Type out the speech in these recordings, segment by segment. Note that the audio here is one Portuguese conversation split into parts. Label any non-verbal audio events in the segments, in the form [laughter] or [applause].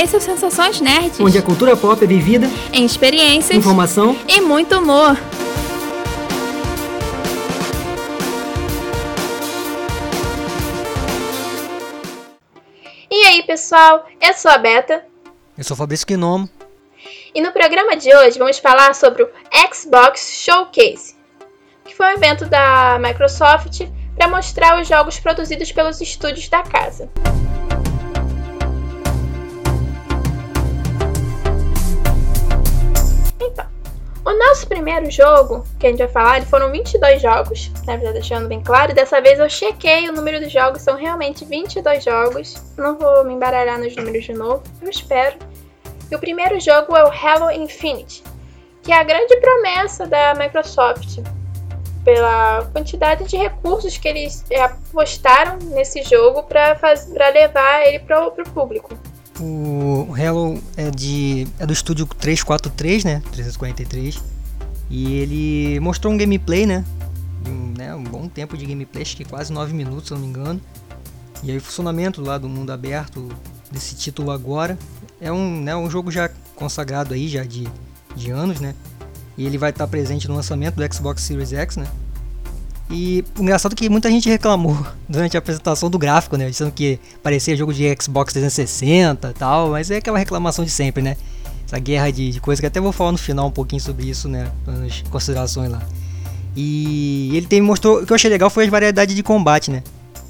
Esse é o Sensações Nerds. Onde a cultura pop é vivida em experiências, informação e muito humor. E aí, pessoal? Eu sou a Beta. Eu sou o Fabrício Quinomo. E no programa de hoje vamos falar sobre o Xbox Showcase, que foi um evento da Microsoft para mostrar os jogos produzidos pelos estúdios da casa. O nosso primeiro jogo, que a gente vai falar, foram 22 jogos, na verdade deixando bem claro, dessa vez eu chequei o número dos jogos, são realmente 22 jogos. Não vou me embaralhar nos números de novo, eu espero. E o primeiro jogo é o Halo Infinite, que é a grande promessa da Microsoft, pela quantidade de recursos que eles é, apostaram nesse jogo para levar ele para o público. O Hello é, de, é do estúdio 343, né? 343. E ele mostrou um gameplay, né? Um, né? um bom tempo de gameplay, acho que quase 9 minutos, se não me engano. E aí o funcionamento lá do mundo aberto desse título agora. É um, né, um jogo já consagrado aí, já de, de anos, né? E ele vai estar presente no lançamento do Xbox Series X, né? E engraçado é que muita gente reclamou durante a apresentação do gráfico, né? Dizendo que parecia jogo de Xbox 360 e tal, mas é aquela reclamação de sempre, né? Essa guerra de, de coisa que até vou falar no final um pouquinho sobre isso, né? Nas considerações lá. E ele tem, mostrou. O que eu achei legal foi a variedade de combate, né?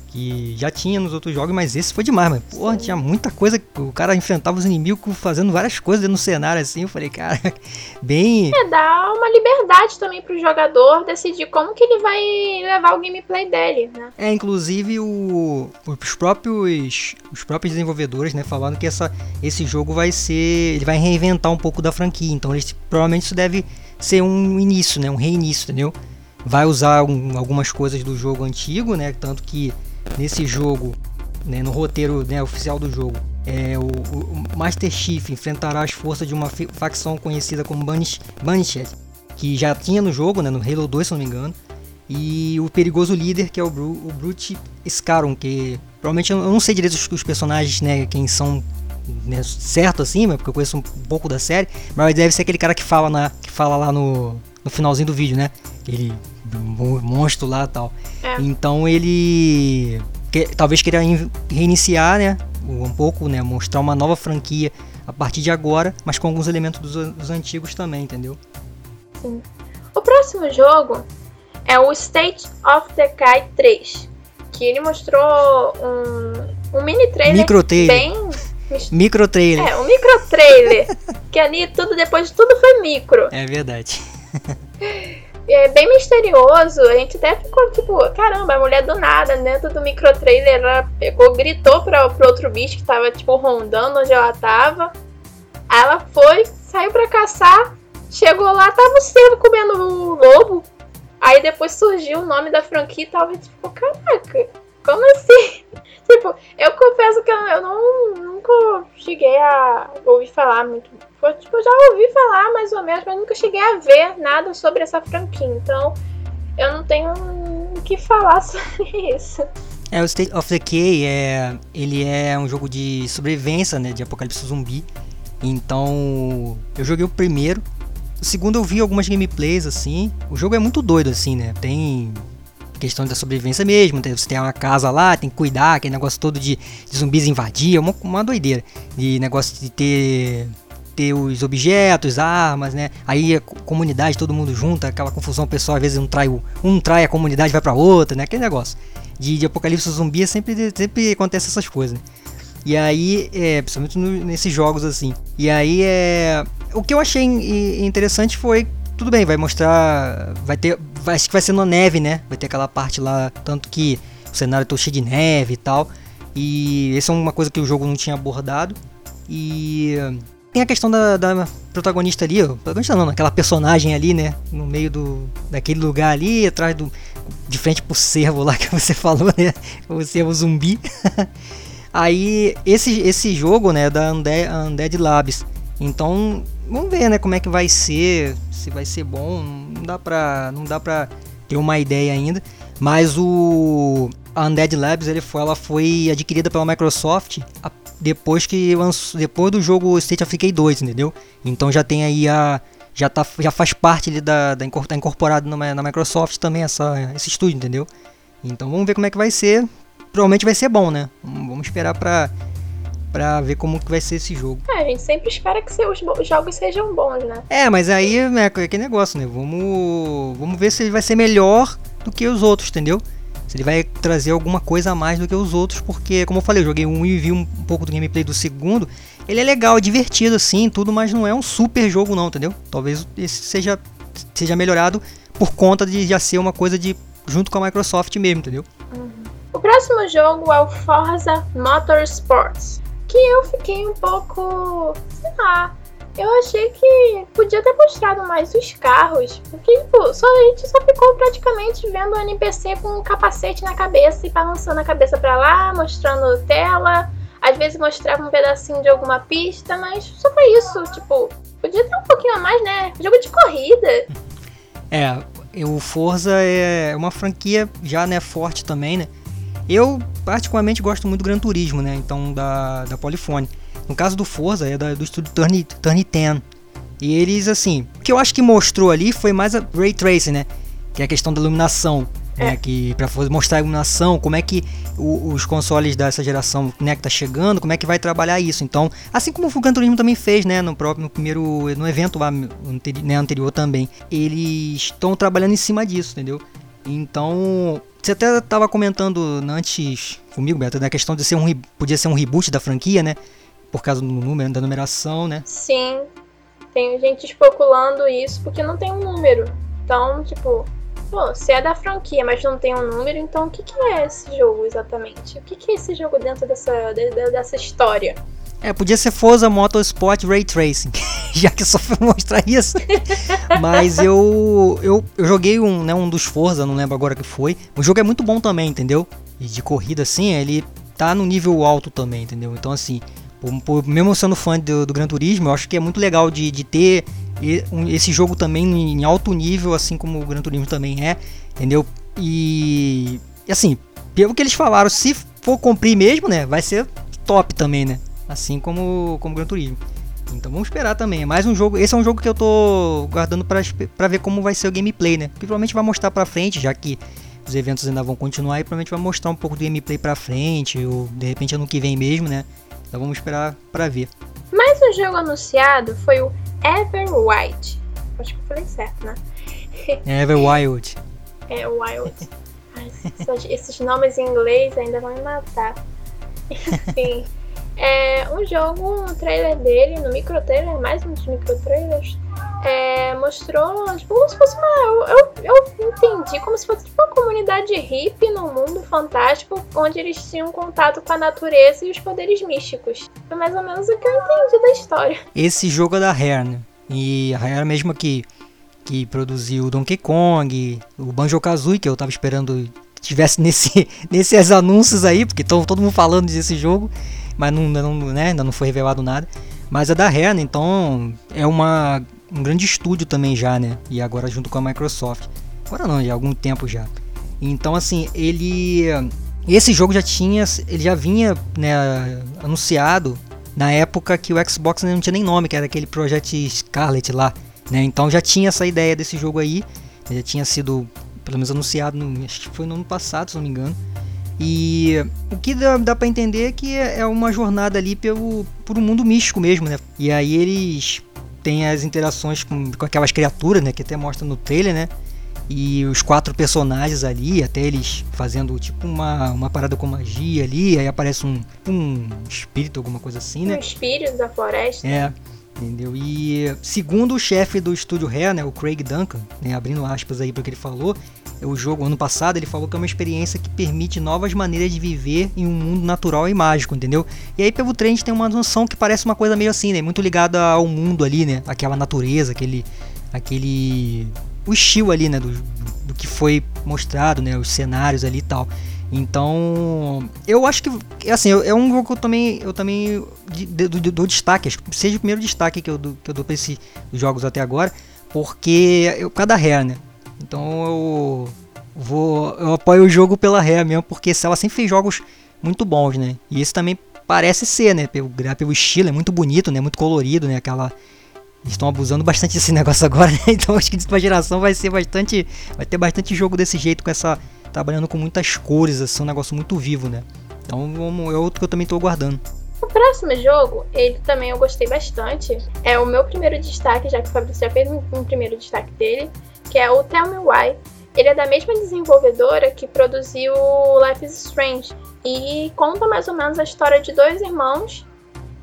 Que já tinha nos outros jogos, mas esse foi demais, mas porra, tinha muita coisa, o cara enfrentava os inimigos fazendo várias coisas no cenário assim, eu falei, cara, [laughs] bem... É, dá uma liberdade também pro jogador decidir como que ele vai levar o gameplay dele, né? É, inclusive o, os próprios os próprios desenvolvedores, né, falando que essa, esse jogo vai ser, ele vai reinventar um pouco da franquia, então eles, provavelmente isso deve ser um início, né, um reinício, entendeu? Vai usar um, algumas coisas do jogo antigo, né, tanto que nesse jogo, né, no roteiro né, oficial do jogo, é, o, o, Master Chief enfrentará as forças de uma facção conhecida como Banished, que já tinha no jogo, né, no Halo 2, se não me engano, e o perigoso líder, que é o, Bru, o Brute Scaron, que provavelmente eu não sei direito os, os personagens, né, quem são né, certo assim, porque eu conheço um pouco da série, mas deve ser aquele cara que fala, na, que fala lá no, no finalzinho do vídeo, né? Aquele monstro lá e tal. É. Então ele que, talvez queira reiniciar, né? Um pouco, né? Mostrar uma nova franquia a partir de agora, mas com alguns elementos dos, dos antigos também, entendeu? Sim. O próximo jogo é o State of Decay 3, que ele mostrou um, um mini trailer, micro trailer. bem micro trailer. É, um micro trailer, [laughs] que ali tudo depois de tudo foi micro. É verdade. [laughs] é bem misterioso. A gente até ficou tipo, caramba, a mulher do nada, dentro do micro trailer, ela pegou, gritou pra, pro outro bicho que tava, tipo, rondando onde ela tava. Aí ela foi, saiu pra caçar, chegou lá, tava o cervo comendo o lobo. Aí depois surgiu o nome da franquia e tava tipo, caraca, como assim? [laughs] tipo, eu confesso que eu, eu não, nunca cheguei a ouvir falar muito foi, tipo, eu já ouvi falar mais ou menos, mas nunca cheguei a ver nada sobre essa franquia. Então, eu não tenho o que falar [laughs] sobre isso. É, o State of Decay é, ele é um jogo de sobrevivência, né, de apocalipse zumbi. Então, eu joguei o primeiro. O segundo eu vi algumas gameplays assim. O jogo é muito doido assim, né? Tem questão da sobrevivência mesmo. Você tem uma casa lá, tem que cuidar, aquele negócio todo de, de zumbis invadir, é uma, uma doideira. De negócio de ter ter os objetos, armas, né? Aí a comunidade, todo mundo junta, aquela confusão, o pessoal às vezes um trai, um trai a comunidade, vai para outra, né? Aquele negócio. De, de apocalipse zumbi sempre, sempre acontece essas coisas, né? E aí, é, principalmente no, nesses jogos assim. E aí é. O que eu achei interessante foi. Tudo bem, vai mostrar. Vai ter. Vai, acho que vai ser na neve, né? Vai ter aquela parte lá. Tanto que o cenário tá cheio de neve e tal. E essa é uma coisa que o jogo não tinha abordado. E tem a questão da, da protagonista ali, protagonista não, aquela personagem ali, né? No meio do, daquele lugar ali, atrás do. De frente pro cervo lá [laughs] que você falou, né? O cervo zumbi. [laughs] Aí, esse, esse jogo, né, da Undead, Undead Labs. Então, vamos ver, né, como é que vai ser, se vai ser bom. Não dá pra, não dá pra ter uma ideia ainda. Mas o a Undead Labs ele foi, ela foi adquirida pela Microsoft depois que depois do jogo State of Decay 2, entendeu? Então já tem aí a já tá já faz parte ali da, da tá incorporado na, na Microsoft também essa esse estúdio, entendeu? Então vamos ver como é que vai ser. Provavelmente vai ser bom, né? Vamos esperar pra, pra ver como que vai ser esse jogo. É, a gente sempre espera que os jogos sejam bons, né? É, mas aí né, é que negócio, né? Vamos, vamos ver se ele vai ser melhor do que os outros, entendeu? Se ele vai trazer alguma coisa a mais do que os outros, porque, como eu falei, eu joguei um e vi um, pouco do gameplay do segundo. Ele é legal, é divertido assim, tudo, mas não é um super jogo não, entendeu? Talvez esse seja, seja melhorado por conta de já ser uma coisa de junto com a Microsoft mesmo, entendeu? Uhum. O próximo jogo é o Forza Motorsports, que eu fiquei um pouco, sei lá, eu achei que podia ter mostrado mais os carros, porque tipo, só, a gente só ficou praticamente vendo o NPC com um capacete na cabeça e balançando a cabeça para lá, mostrando tela, às vezes mostrava um pedacinho de alguma pista, mas só foi isso, tipo, podia ter um pouquinho a mais, né? Jogo de corrida. É, o Forza é uma franquia já né, forte também, né? Eu particularmente gosto muito do Gran Turismo, né? Então da, da Polyphony. No caso do Forza é da, do estúdio Turn, Turn 10. E eles assim, o que eu acho que mostrou ali foi mais a Ray Tracing, né? Que é a questão da iluminação né, que para mostrar a iluminação, como é que o, os consoles dessa geração né, que tá chegando, como é que vai trabalhar isso. Então, assim como o Gran Turismo também fez, né, no próprio no primeiro no evento lá né, anterior também, eles estão trabalhando em cima disso, entendeu? Então, você até estava comentando antes comigo, Beto, da questão de ser um podia ser um reboot da franquia, né? Por causa do número, da numeração, né? Sim. Tem gente especulando isso porque não tem um número. Então, tipo, Pô, se é da franquia, mas não tem um número, então o que, que é esse jogo exatamente? O que, que é esse jogo dentro dessa, de, dessa história? É, podia ser Forza Motorsport Ray Tracing, [laughs] já que só foi mostrar isso. [laughs] Mas eu, eu, eu joguei um, né, um dos Forza, não lembro agora que foi. O jogo é muito bom também, entendeu? E de corrida assim, ele tá no nível alto também, entendeu? Então assim, por, por, mesmo sendo fã do, do Gran Turismo, eu acho que é muito legal de, de ter esse jogo também em alto nível, assim como o Gran Turismo também é, entendeu? E assim, pelo que eles falaram, se for cumprir mesmo, né, vai ser top também, né? Assim como como Gran Turismo. Então vamos esperar também. É mais um jogo. Esse é um jogo que eu tô guardando para ver como vai ser o gameplay, né? Que provavelmente vai mostrar para frente, já que os eventos ainda vão continuar e provavelmente vai mostrar um pouco do gameplay para frente ou de repente ano que vem mesmo, né? Então vamos esperar para ver. Mais um jogo anunciado foi o Everwild. Acho que eu falei certo, né? Everwild. [laughs] É, Wild. esses nomes em inglês ainda vão me matar. Enfim. É um jogo, um trailer dele, no micro trailer, mais um dos micro trailers, é, mostrou tipo, como se fosse uma. Eu, eu entendi como se fosse tipo, uma comunidade hippie no mundo fantástico, onde eles tinham contato com a natureza e os poderes místicos. Foi mais ou menos o que eu entendi da história. Esse jogo é da Rare, né? E a Rare mesmo que, que produziu o Donkey Kong, o Banjo Kazooie, que eu tava esperando tivesse [laughs] nesse, nesses anúncios aí, porque estão todo mundo falando desse jogo, mas não, não, né, ainda não foi revelado nada. Mas é da Rare, né? então é uma um grande estúdio também já, né? E agora junto com a Microsoft. Agora não, já há algum tempo já. Então assim, ele esse jogo já tinha, ele já vinha, né, anunciado na época que o Xbox não tinha nem nome, que era aquele Project Scarlet lá, né? Então já tinha essa ideia desse jogo aí, já tinha sido pelo menos anunciado, no, acho que foi no ano passado, se não me engano. E o que dá, dá para entender é que é uma jornada ali pelo, por um mundo místico mesmo, né? E aí eles tem as interações com, com aquelas criaturas, né? Que até mostra no trailer, né? E os quatro personagens ali, até eles fazendo tipo uma, uma parada com magia ali, aí aparece um, um espírito, alguma coisa assim, né? Um espírito da floresta. É, entendeu? E segundo o chefe do estúdio Rare, né, o Craig Duncan, né, abrindo aspas aí para o que ele falou, o jogo ano passado ele falou que é uma experiência que permite novas maneiras de viver em um mundo natural e mágico, entendeu? E aí pelo trem tem uma noção que parece uma coisa meio assim, né? Muito ligada ao mundo ali, né? Aquela natureza, aquele aquele o estilo ali, né, do, do que foi mostrado, né, os cenários ali e tal. Então, eu acho que assim, é um jogo que eu também eu também dou destaque, acho que seja o primeiro destaque que eu, que eu dou para esses jogos até agora, porque eu cada rare, né? Então eu, vou, eu apoio o jogo pela Rare mesmo, porque ela sempre fez jogos muito bons, né? E esse também parece ser, né? Pelo, pelo estilo, é muito bonito, né? Muito colorido, né? Aquela. Estão abusando bastante [laughs] desse negócio agora, né? Então acho que uma geração vai ser bastante. Vai ter bastante jogo desse jeito, com essa. Trabalhando com muitas cores, assim, um negócio muito vivo, né? Então é outro que eu também estou aguardando. O próximo jogo, ele também eu gostei bastante. É o meu primeiro destaque, já que o Fabrício já fez um, um primeiro destaque dele, que é o Tell Me Why. Ele é da mesma desenvolvedora que produziu Life is Strange e conta mais ou menos a história de dois irmãos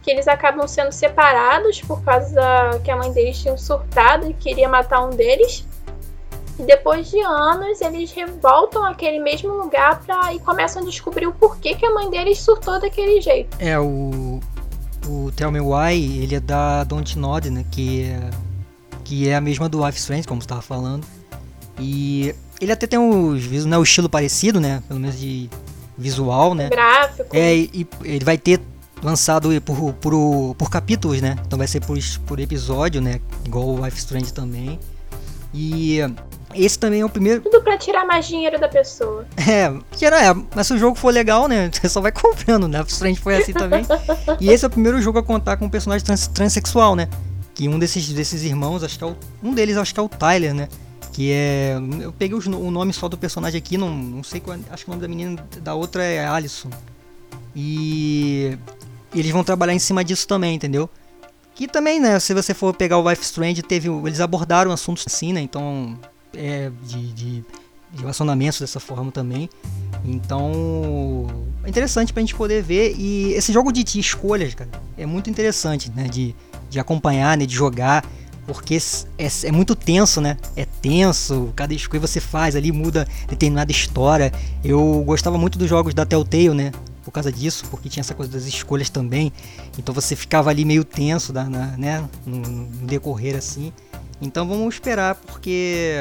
que eles acabam sendo separados por causa que a mãe deles tinha surtado e queria matar um deles. E depois de anos, eles revoltam àquele mesmo lugar pra, e começam a descobrir o porquê que a mãe deles surtou daquele jeito. É, o, o Tell Me Why, ele é da Don't Nod, né? Que é, que é a mesma do Life Strange, como você estava falando. E ele até tem os, né, o estilo parecido, né? Pelo menos de visual, né? Gráfico. É, e, ele vai ter lançado por, por, por capítulos, né? Então vai ser por, por episódio, né? Igual o Life Strange também. E esse também é o primeiro. Tudo pra tirar mais dinheiro da pessoa. [laughs] É, tirar, é, mas se o jogo for legal, né? [laughs] Você só vai comprando, né? O Strange foi assim também. [laughs] e esse é o primeiro jogo a contar com um personagem trans, transexual, né? Que um desses, desses irmãos, acho que é o, um deles acho que é o Tyler, né? Que é. Eu peguei os, o nome só do personagem aqui, não, não sei qual. Acho que o nome da menina da outra é Alison. E. Eles vão trabalhar em cima disso também, entendeu? Que também, né? Se você for pegar o Life Strange, teve. Eles abordaram assuntos assim, né? Então é, de, de, relacionamentos dessa forma também. Então é interessante pra gente poder ver. E esse jogo de, de escolhas, cara, é muito interessante, né? De, de acompanhar, né? De jogar. Porque é, é, muito tenso, né? É tenso, cada escolha você faz ali muda determinada história. Eu gostava muito dos jogos da Telltale, né? Por causa disso, porque tinha essa coisa das escolhas também. Então você ficava ali meio tenso né? no decorrer assim. Então vamos esperar, porque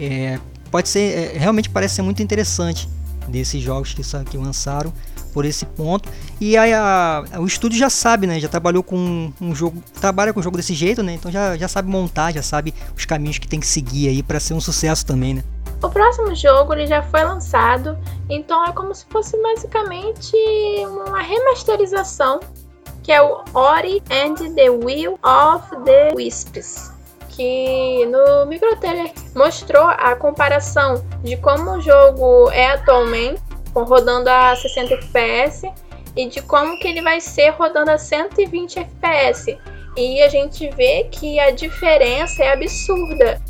é, pode ser, é, realmente parece ser muito interessante desses jogos que, que lançaram por esse ponto. E aí a, o estúdio já sabe, né? Já trabalhou com um jogo, trabalha com um jogo desse jeito, né? Então já, já sabe montar, já sabe os caminhos que tem que seguir aí para ser um sucesso também, né? O próximo jogo ele já foi lançado, então é como se fosse basicamente uma remasterização, que é o Ori and the Will of the Wisps que no microtrailer mostrou a comparação de como o jogo é atualmente, rodando a 60 FPS, e de como que ele vai ser rodando a 120 FPS. E a gente vê que a diferença é absurda,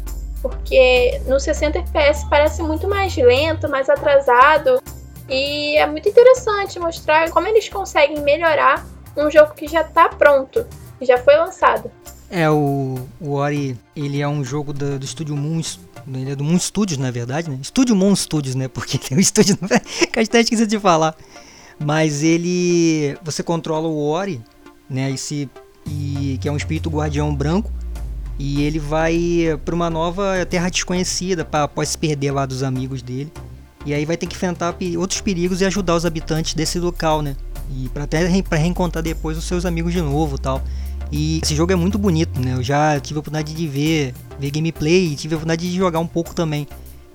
porque no 60 FPS parece muito mais lento, mais atrasado, e é muito interessante mostrar como eles conseguem melhorar um jogo que já está pronto, que já foi lançado. É, o, o Ori, ele é um jogo do, do estúdio Moon, ele é do Moon Studios, na verdade, né? Estúdio Moon Studios, né? Porque [laughs] tem o estúdio, [laughs] que a gente esqueci de falar. Mas ele, você controla o Ori, né? Esse, e, que é um espírito guardião branco. E ele vai para uma nova terra desconhecida, pra, após se perder lá dos amigos dele. E aí vai ter que enfrentar outros perigos e ajudar os habitantes desse local, né? E para até pra reencontrar depois os seus amigos de novo tal. E esse jogo é muito bonito, né? Eu já tive a oportunidade de ver, ver gameplay e tive a oportunidade de jogar um pouco também.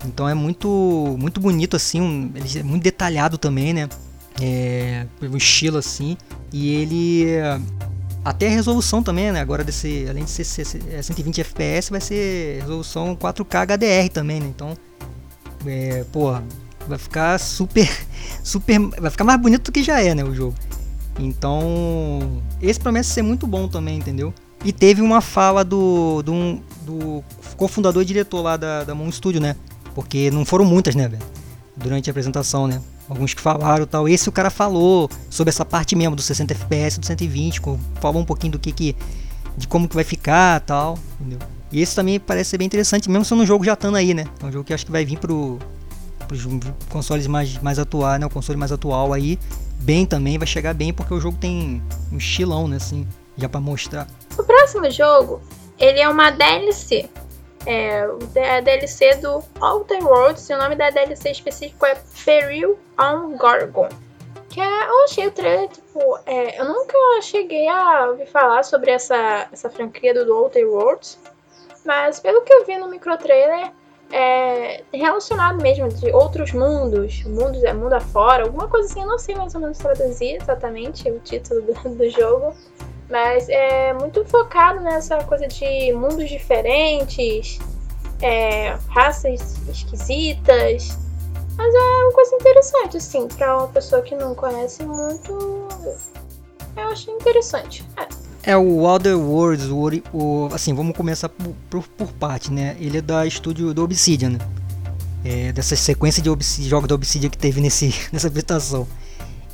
Então é muito muito bonito assim, um, ele é muito detalhado também, né? É, um estilo assim. E ele até a resolução também, né? Agora desse, além de ser, ser, ser 120 FPS, vai ser resolução 4K HDR também, né? Então, é, pô, vai ficar super [laughs] super vai ficar mais bonito do que já é, né, o jogo. Então, esse promete ser muito bom também, entendeu? E teve uma fala do, do, do cofundador e diretor lá da, da Moon Studio, né? Porque não foram muitas, né, velho? Durante a apresentação, né? Alguns que falaram tal. Esse o cara falou sobre essa parte mesmo do 60 FPS, do 120, falou um pouquinho do que que. de como que vai ficar tal, entendeu? E esse também parece ser bem interessante, mesmo sendo um jogo já estando aí, né? É um jogo que acho que vai vir pro, pros consoles mais, mais atuais, né? O console mais atual aí bem também, vai chegar bem porque o jogo tem um estilão, né, assim, já para mostrar. O próximo jogo, ele é uma DLC. É a DLC do Outer Worlds, e o nome da DLC específico é Peril on Gorgon. Que é, eu achei o trailer, tipo, é, eu nunca cheguei a ouvir falar sobre essa, essa franquia do Outer Worlds, mas pelo que eu vi no micro trailer, é, relacionado mesmo de outros mundos, mundos é mundo afora, alguma coisa assim, eu não sei mais ou menos traduzir exatamente o título do, do jogo, mas é muito focado nessa coisa de mundos diferentes, é, raças esquisitas, mas é uma coisa interessante, assim, pra uma pessoa que não conhece muito, eu achei interessante. É. É o Outer Worlds, o, o, assim, vamos começar por, por, por, parte, né? Ele é da estúdio do Obsidian, né? É, dessa sequência de jogos da Obsidian que teve nesse, [laughs] nessa apresentação.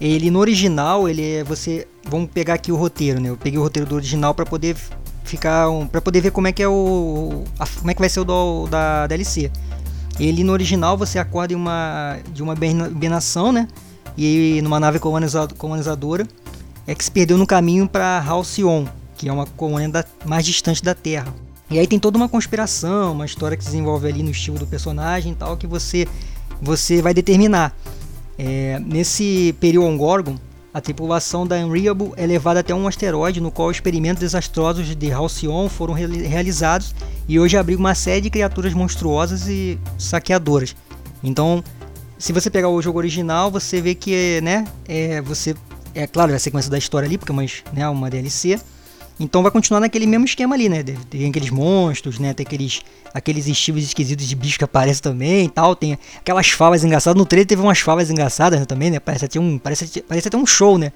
Ele no original, ele é você, vamos pegar aqui o roteiro, né? Eu peguei o roteiro do original para poder ficar, um, para poder ver como é que é o, a, como é que vai ser o do, da DLC. Ele no original você acorda em uma de uma hibernação, né? E numa nave colonizadora é que se perdeu no caminho para Halcyon, que é uma colônia mais distante da Terra. E aí tem toda uma conspiração, uma história que se desenvolve ali no estilo do personagem e tal, que você, você vai determinar. É, nesse Perion Gorgon, a tripulação da Unreable é levada até um asteroide no qual experimentos desastrosos de Halcyon foram re realizados e hoje abriga uma série de criaturas monstruosas e saqueadoras. Então, se você pegar o jogo original, você vê que né, é, você é claro, é a sequência da história ali, porque é uma, né, uma DLC. Então vai continuar naquele mesmo esquema ali, né? Tem aqueles monstros, né? Tem aqueles, aqueles estilos esquisitos de bicho que aparecem também e tal. Tem aquelas falas engraçadas. No trailer teve umas falas engraçadas né, também, né? Parece até um, parece, parece até um show, né?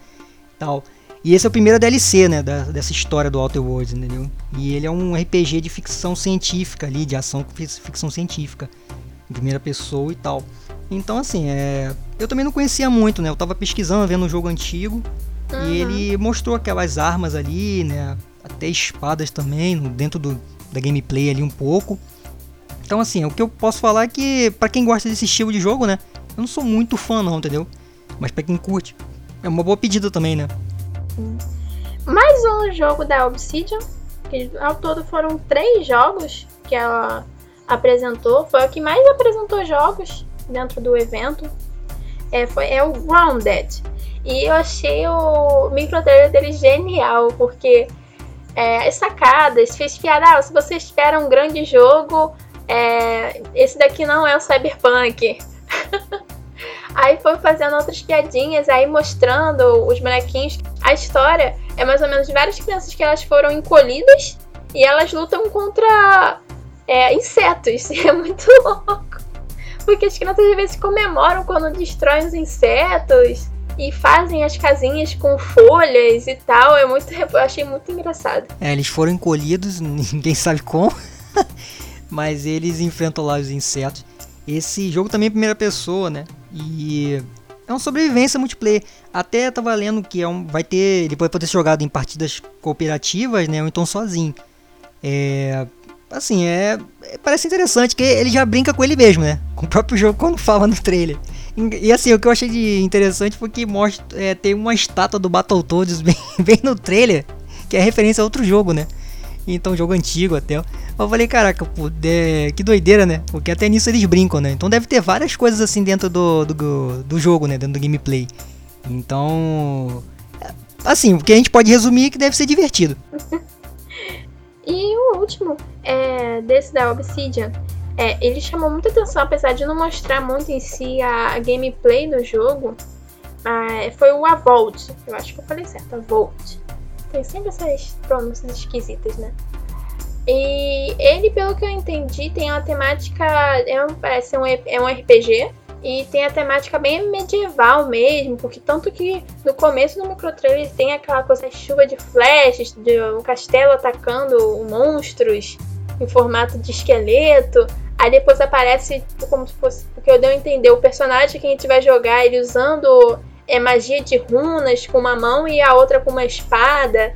Tal. E esse é o primeiro DLC, né? Da, dessa história do Outer Worlds, entendeu? E ele é um RPG de ficção científica ali, de ação com ficção científica. Em primeira pessoa e tal. Então, assim, é... eu também não conhecia muito, né? Eu tava pesquisando, vendo um jogo antigo. Uhum. E ele mostrou aquelas armas ali, né? Até espadas também, dentro do, da gameplay ali um pouco. Então, assim, o que eu posso falar é que, para quem gosta desse estilo de jogo, né? Eu não sou muito fã, não, entendeu? Mas para quem curte, é uma boa pedida também, né? Mais um jogo da Obsidian, que ao todo foram três jogos que ela apresentou. Foi o que mais apresentou jogos dentro do evento é, foi, é o Grounded. E eu achei o micro trailer dele genial, porque é, as sacadas, fez piada, ah, se você espera um grande jogo, é, esse daqui não é o Cyberpunk. [laughs] aí foi fazendo outras piadinhas, aí mostrando os bonequinhos. A história é mais ou menos de várias crianças que elas foram encolhidas e elas lutam contra é, insetos. [laughs] É muito louco. Porque as crianças às vezes comemoram quando destroem os insetos e fazem as casinhas com folhas e tal. É muito, [laughs] eu achei muito engraçado. É, eles foram encolhidos, [laughs] ninguém sabe como, [laughs] mas eles enfrentam lá os insetos. Esse jogo também é primeira pessoa, né? E é uma sobrevivência multiplayer. Até tava lendo que é um, vai ter, ele pode ser jogado em partidas cooperativas, né? Ou então sozinho. É, assim, é, é, parece interessante que ele já brinca com ele mesmo, né? Com o próprio jogo quando fala no trailer. E, assim, o que eu achei de interessante foi que mostra, é, tem uma estátua do Battletoads [laughs] bem, bem no trailer, que é referência a outro jogo, né? Então, jogo antigo até. Eu falei, caraca, pô, é, que doideira, né? Porque até nisso eles brincam, né? Então deve ter várias coisas assim dentro do, do, do jogo, né? Dentro do gameplay. Então, assim, o que a gente pode resumir é que deve ser divertido. [laughs] Último, é, desse da Obsidian, é, ele chamou muita atenção, apesar de não mostrar muito em si a, gameplay do jogo. É, foi o Avolt. Eu acho que eu falei certo, Avolt. Tem sempre essas pronúncias esquisitas, né? E ele, pelo que eu entendi, tem uma temática. É um, parece um, é um RPG. E tem a temática bem medieval mesmo, porque tanto que no começo do microtrailer tem aquela coisa chuva de flashes, de um castelo atacando monstros em formato de esqueleto. Aí depois aparece como se fosse, porque eu dei a entender, o personagem que a gente vai jogar, ele usando é, magia de runas com uma mão e a outra com uma espada.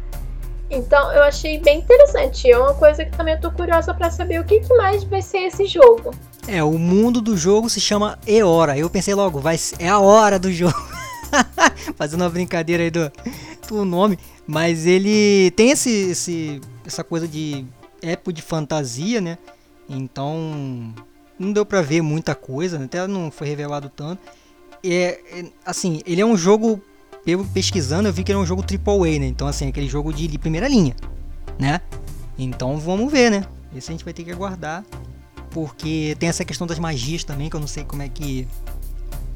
Então eu achei bem interessante. É uma coisa que também eu tô curiosa para saber o que, que mais vai ser esse jogo. É, o mundo do jogo se chama E-Hora. Eu pensei logo, vai é a hora do jogo. [laughs] Fazendo uma brincadeira aí do, do nome. Mas ele tem esse, esse, essa coisa de época de fantasia, né? Então não deu pra ver muita coisa, né? até não foi revelado tanto. É, é, assim, ele é um jogo, eu pesquisando, eu vi que era um jogo AAA, né? Então, assim, aquele jogo de, de primeira linha, né? Então vamos ver, né? Esse a gente vai ter que aguardar porque tem essa questão das magias também, que eu não sei como é que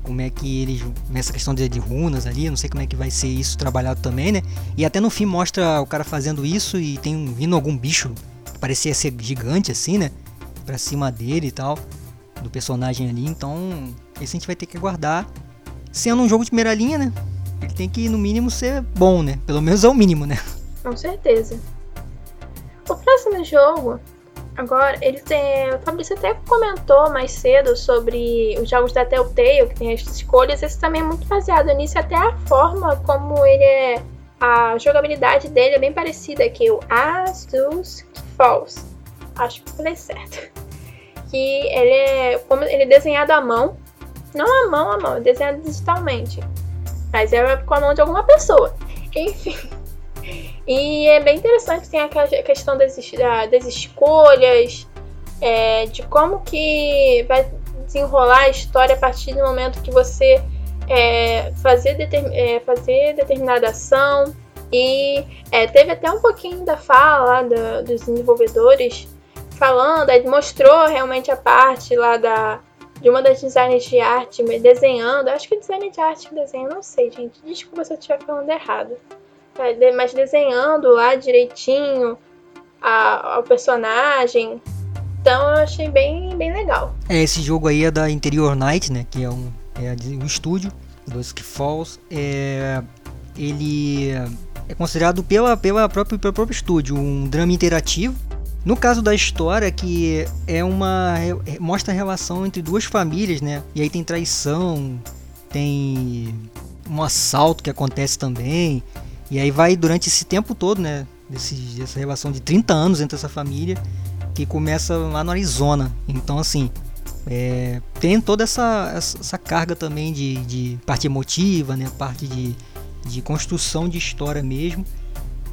como é que eles nessa questão de, de runas ali, não sei como é que vai ser isso trabalhado também, né? E até no fim mostra o cara fazendo isso e tem vindo algum bicho que parecia ser gigante assim, né? Pra cima dele e tal, do personagem ali. Então, esse a gente vai ter que aguardar. Sendo um jogo de primeira linha, né? Ele tem que no mínimo ser bom, né? Pelo menos é o mínimo, né? Com certeza. O próximo jogo, agora, ele tem. O Fabrício até comentou mais cedo sobre os jogos da Telltale, que tem as escolhas. Esse também é muito baseado nisso, até a forma como ele é. A jogabilidade dele é bem parecida que o As Dusk Falls. Acho que falei certo. Que ele é. Como ele é desenhado à mão. Não à mão, à mão, é desenhado digitalmente. Mas é com a mão de alguma pessoa. Enfim. E é bem interessante, tem a questão das, das escolhas, é, de como que vai desenrolar a história a partir do momento que você é, fazer, determin, é, fazer determinada ação. E é, teve até um pouquinho da fala lá dos desenvolvedores falando, mostrou realmente a parte lá da, de uma das designers de arte desenhando. Acho que design de arte desenha, não sei, gente. Desculpa se eu estiver falando errado. É, mas desenhando lá direitinho a, ao personagem. Então eu achei bem, bem legal. É, esse jogo aí é da Interior Night, né? Que é um, é um estúdio, Dusk Falls. É, ele é considerado pela, pela própria, pelo próprio estúdio um drama interativo. No caso da história, que é uma. Mostra a relação entre duas famílias, né? E aí tem traição, tem um assalto que acontece também. E aí vai durante esse tempo todo, né? Desse, essa relação de 30 anos entre essa família, que começa lá no Arizona. Então, assim, é, tem toda essa, essa carga também de, de parte emotiva, né? Parte de, de construção de história mesmo.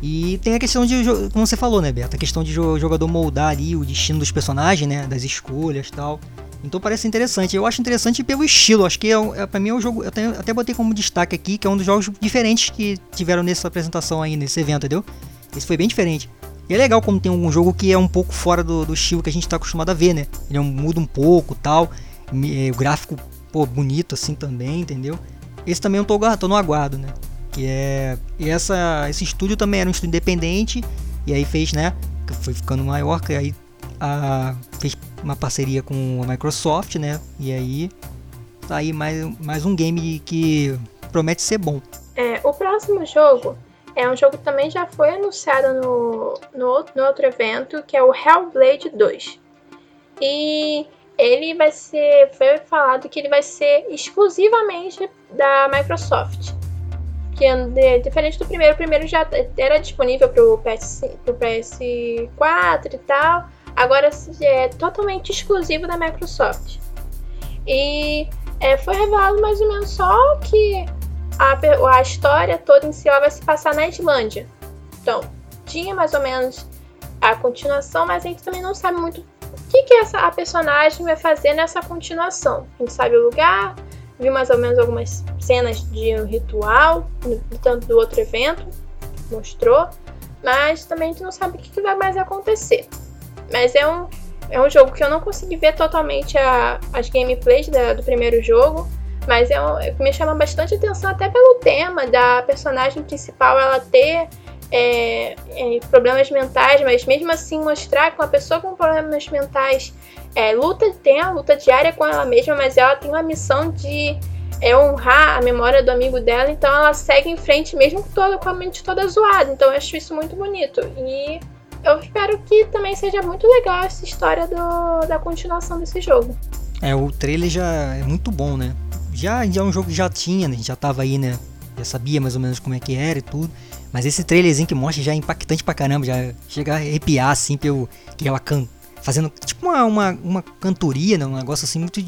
E tem a questão de, como você falou, né, Beto? A questão de jogador moldar ali o destino dos personagens, né? Das escolhas tal. Então parece interessante. Eu acho interessante pelo estilo. Acho que é, é para mim é um jogo. Eu até, até botei como destaque aqui, que é um dos jogos diferentes que tiveram nessa apresentação aí, nesse evento, entendeu? Esse foi bem diferente. E é legal como tem um jogo que é um pouco fora do, do estilo que a gente está acostumado a ver, né? Ele é um, muda um pouco tal. É, o gráfico, pô, bonito assim também, entendeu? Esse também eu tô, tô no aguardo, né? Que é. E essa, esse estúdio também era um estúdio independente. E aí fez, né? Foi ficando maior, que aí a, fez uma parceria com a Microsoft, né? E aí tá aí mais, mais um game que promete ser bom. É, o próximo jogo é um jogo que também já foi anunciado no, no, no outro evento, que é o Hellblade 2. E ele vai ser. Foi falado que ele vai ser exclusivamente da Microsoft. Que é diferente do primeiro, o primeiro já era disponível para o PS, PS4 e tal agora é totalmente exclusivo da Microsoft. E é, foi revelado mais ou menos só que a, a história toda em si vai se passar na Islândia. Então, tinha mais ou menos a continuação, mas a gente também não sabe muito o que, que essa, a personagem vai fazer nessa continuação. A gente sabe o lugar, viu mais ou menos algumas cenas de um ritual, tanto do outro evento, mostrou, mas também a gente não sabe o que, vai mais acontecer. Mas é um, é um jogo que eu não consegui ver totalmente a, as gameplays da, do primeiro jogo. Mas é um, me chama bastante atenção até pelo tema da personagem principal ela ter é, é, problemas mentais, mas mesmo assim mostrar que uma pessoa com problemas mentais é, luta, tem a luta diária com ela mesma, mas ela tem uma missão de é, honrar a memória do amigo dela, então ela segue em frente mesmo todo, com a mente toda zoada. Então eu acho isso muito bonito. E eu espero que também seja muito legal essa história do, da continuação desse jogo. É, o trailer já é muito bom, né? Já, já é um jogo que já tinha, né? Já tava aí, né? Já sabia mais ou menos como é que era e tudo. Mas esse trailerzinho que mostra já é impactante pra caramba, já chega a arrepiar, assim, pelo que ela can... fazendo tipo uma, uma, uma cantoria, né? Um negócio assim muito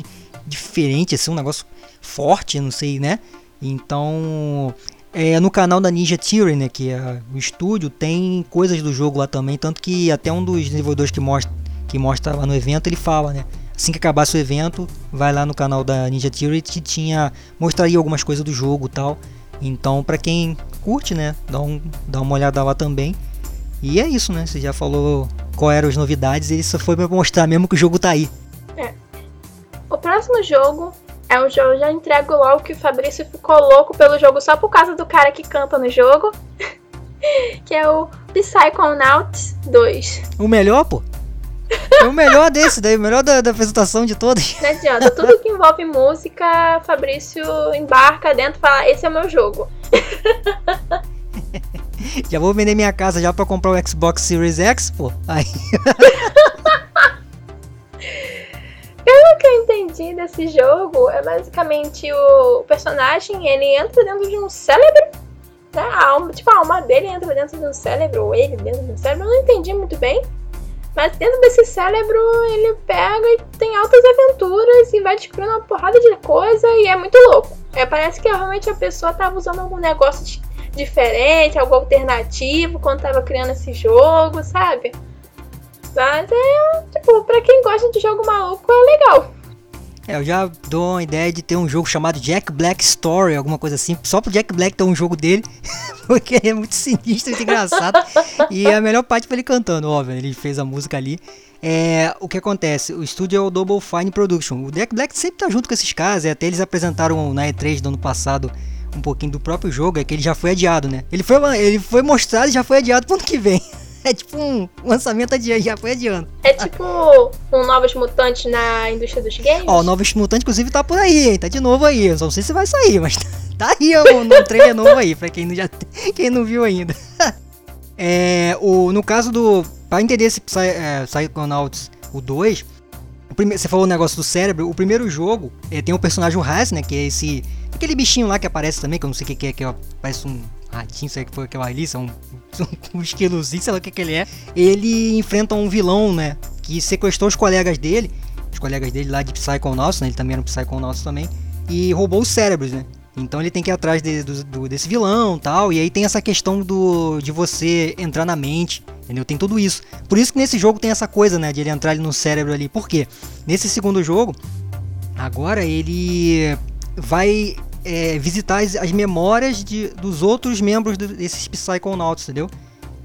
diferente, assim, um negócio forte, não sei, né? Então, é, no canal da Ninja Theory, né, que é o estúdio, tem coisas do jogo lá também, tanto que até um dos desenvolvedores que mostra, que mostra lá no evento, ele fala, né, assim que acabasse o evento, vai lá no canal da Ninja Theory que tinha mostraria algumas coisas do jogo, tal. Então, para quem curte, né, dá, um, dá uma olhada lá também. E é isso, né? Você já falou qual eram as novidades, ele só foi para mostrar mesmo que o jogo tá aí. O próximo jogo é um jogo, já entrego logo que o Fabrício ficou louco pelo jogo só por causa do cara que canta no jogo. [laughs] que é o Psychonauts 2. O melhor, pô? É o melhor desse daí, o melhor da, da apresentação de todos. Não adianta, tudo que envolve música, Fabrício embarca dentro e fala: Esse é o meu jogo. [laughs] já vou vender minha casa já pra comprar o Xbox Series X, pô. Aí. [laughs] Pelo que eu entendi desse jogo, é basicamente o personagem, ele entra dentro de um cérebro, né? A alma, tipo, a alma dele entra dentro de um cérebro, ou ele dentro de um cérebro, eu não entendi muito bem. Mas dentro desse cérebro ele pega e tem altas aventuras e vai descobrindo uma porrada de coisa e é muito louco. É, parece que realmente a pessoa tava usando algum negócio diferente, algo alternativo quando tava criando esse jogo, sabe? Mas é, tipo, pra quem gosta de jogo maluco é legal. É, eu já dou uma ideia de ter um jogo chamado Jack Black Story, alguma coisa assim, só pro Jack Black ter um jogo dele, [laughs] porque é muito sinistro, muito engraçado. e a melhor parte foi ele cantando, óbvio, ele fez a música ali. É, o que acontece? O estúdio é o Double Fine Production. O Jack Black sempre tá junto com esses caras, e até eles apresentaram na E3 do ano passado um pouquinho do próprio jogo, é que ele já foi adiado, né? Ele foi, ele foi mostrado e já foi adiado pro ano que vem. [laughs] [laughs] É tipo um lançamento adiante, já foi adiando. É tipo um Novos Mutantes na indústria dos games? Ó, o Novos Mutantes, inclusive, tá por aí, hein? Tá de novo aí. Eu não sei se vai sair, mas [laughs] tá aí um, um trailer novo aí, pra quem não, já, [laughs] quem não viu ainda. é, o, no caso do. Pra entender esse Psy, é, Psychonauts, o 2, o prime, você falou o negócio do cérebro. O primeiro jogo é, tem o personagem o Haas, né? Que é esse. Aquele bichinho lá que aparece também, que eu não sei o que, que é, que é, parece um ratinho, sei que foi aquela ali, são um, [laughs] um sei lá o que, que ele é. Ele enfrenta um vilão, né? Que sequestrou os colegas dele, os colegas dele lá de Psychonauts, né? Ele também era um Psychonauts também, e roubou os cérebros, né? Então ele tem que ir atrás de, do, do, desse vilão tal. E aí tem essa questão do de você entrar na mente. Entendeu? Tem tudo isso. Por isso que nesse jogo tem essa coisa, né? De ele entrar ali no cérebro ali. Por quê? Nesse segundo jogo, agora ele vai é, visitar as, as memórias de, dos outros membros desses Psychonauts, entendeu?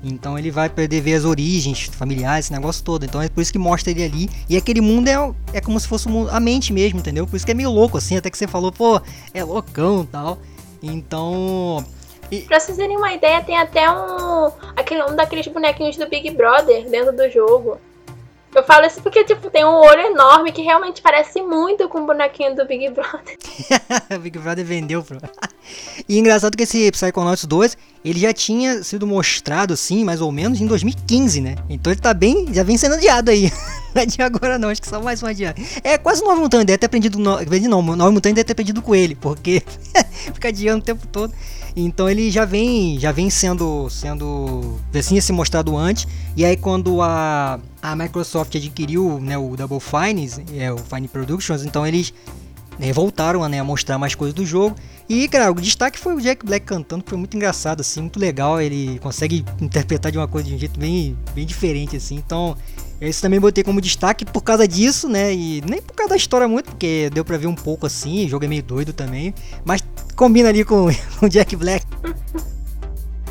Então ele vai poder ver as origens familiares, esse negócio todo. Então é por isso que mostra ele ali. E aquele mundo é, é como se fosse a mente mesmo, entendeu? Por isso que é meio louco, assim, até que você falou, pô, é loucão e tal. Então. E... Pra vocês terem uma ideia, tem até um. Aquele, um daqueles bonequinhos do Big Brother dentro do jogo. Eu falo isso porque, tipo, tem um olho enorme que realmente parece muito com o bonequinho do Big Brother. [laughs] o Big Brother vendeu, bro. E engraçado que esse Psychonauts 2, ele já tinha sido mostrado, assim, mais ou menos, em 2015, né? Então ele tá bem, já vem sendo adiado aí. [laughs] Não é de agora não, acho que só mais um adiado. É quase o Nova Mutante, deve ter aprendido, no... não, o Nova Mutante deve ter aprendido com ele, porque [laughs] fica adiando o tempo todo. Então ele já vem, já vem sendo, sendo assim se mostrado antes. E aí quando a, a Microsoft adquiriu né, o Double Fine, é o Fine Productions, então eles né, voltaram né, a mostrar mais coisas do jogo. E, cara, o destaque foi o Jack Black cantando, foi muito engraçado, assim, muito legal. Ele consegue interpretar de uma coisa de um jeito bem, bem diferente, assim. Então, esse também botei como destaque por causa disso, né? E nem por causa da história muito, porque deu pra ver um pouco assim, o jogo é meio doido também. Mas combina ali com [laughs] o Jack Black.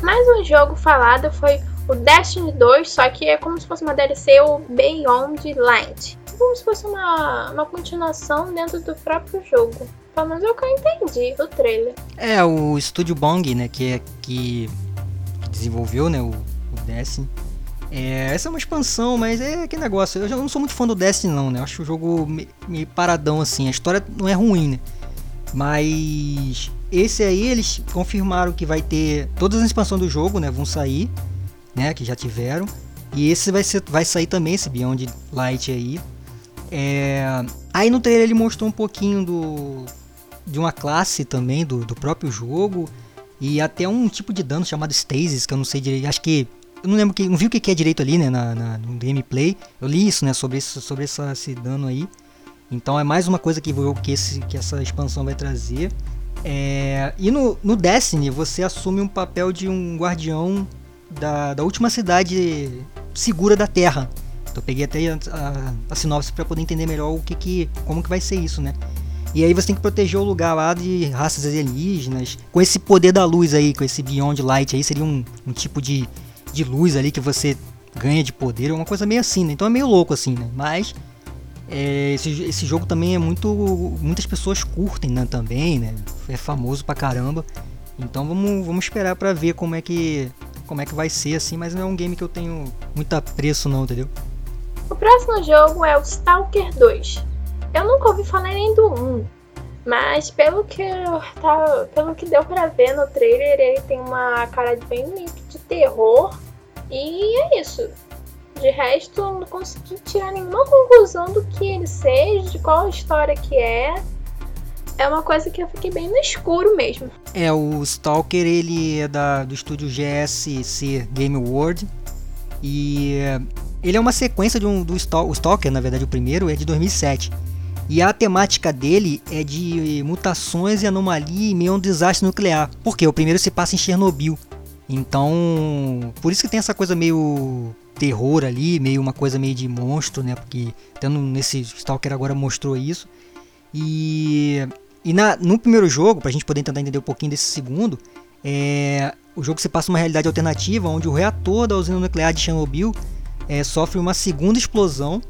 Mais um jogo falado foi o Destiny 2, só que é como se fosse uma DLC o Beyond Light. Como se fosse uma, uma continuação dentro do próprio jogo. Pelo menos é o que eu entendi do trailer. É, o estúdio Bong, né, que é que desenvolveu, né, o, o Destiny é, essa é uma expansão, mas é aquele negócio. Eu já não sou muito fã do Destiny, não, né? Eu acho o jogo meio paradão assim. A história não é ruim, né? Mas esse aí eles confirmaram que vai ter todas as expansões do jogo, né? Vão sair, né? Que já tiveram. E esse vai, ser, vai sair também, esse Beyond Light aí. É... Aí no trailer ele mostrou um pouquinho do de uma classe também do, do próprio jogo. E até um tipo de dano chamado Stasis, que eu não sei direito. Acho que eu não lembro que. Não vi o que é direito ali, né? Na, na, no gameplay. Eu li isso, né? Sobre, isso, sobre essa, esse dano aí. Então é mais uma coisa que, que, esse, que essa expansão vai trazer. É, e no, no Destiny você assume um papel de um guardião da, da última cidade segura da Terra. Eu peguei até a, a, a sinopse para poder entender melhor o que, que como que vai ser isso, né? E aí você tem que proteger o lugar lá de raças alienígenas. Com esse poder da luz aí, com esse Beyond Light aí, seria um, um tipo de de luz ali que você ganha de poder, é uma coisa meio assim, né? Então é meio louco assim, né? Mas É, esse, esse jogo também é muito. Muitas pessoas curtem né, também, né? É famoso pra caramba. Então vamos, vamos esperar pra ver como é que. Como é que vai ser assim, mas não é um game que eu tenho muito apreço não, entendeu? O próximo jogo é o Stalker 2. Eu nunca ouvi falar nem do 1, mas pelo que tá, pelo que deu pra ver no trailer, ele tem uma cara de bem de terror. E é isso. De resto, não consegui tirar nenhuma conclusão do que ele seja, de qual história que é. É uma coisa que eu fiquei bem no escuro mesmo. É, o Stalker, ele é da, do estúdio GSC Game World. E ele é uma sequência de um do Stalker, o Stalker, na verdade o primeiro é de 2007. E a temática dele é de mutações e anomalia em meio um desastre nuclear. Porque o primeiro se passa em Chernobyl. Então, por isso que tem essa coisa meio terror ali, meio uma coisa meio de monstro, né? Porque tendo nesse Stalker agora mostrou isso. E, e na, no primeiro jogo, pra gente poder tentar entender um pouquinho desse segundo, é, o jogo se passa uma realidade alternativa onde o reator da usina nuclear de Chernobyl é, sofre uma segunda explosão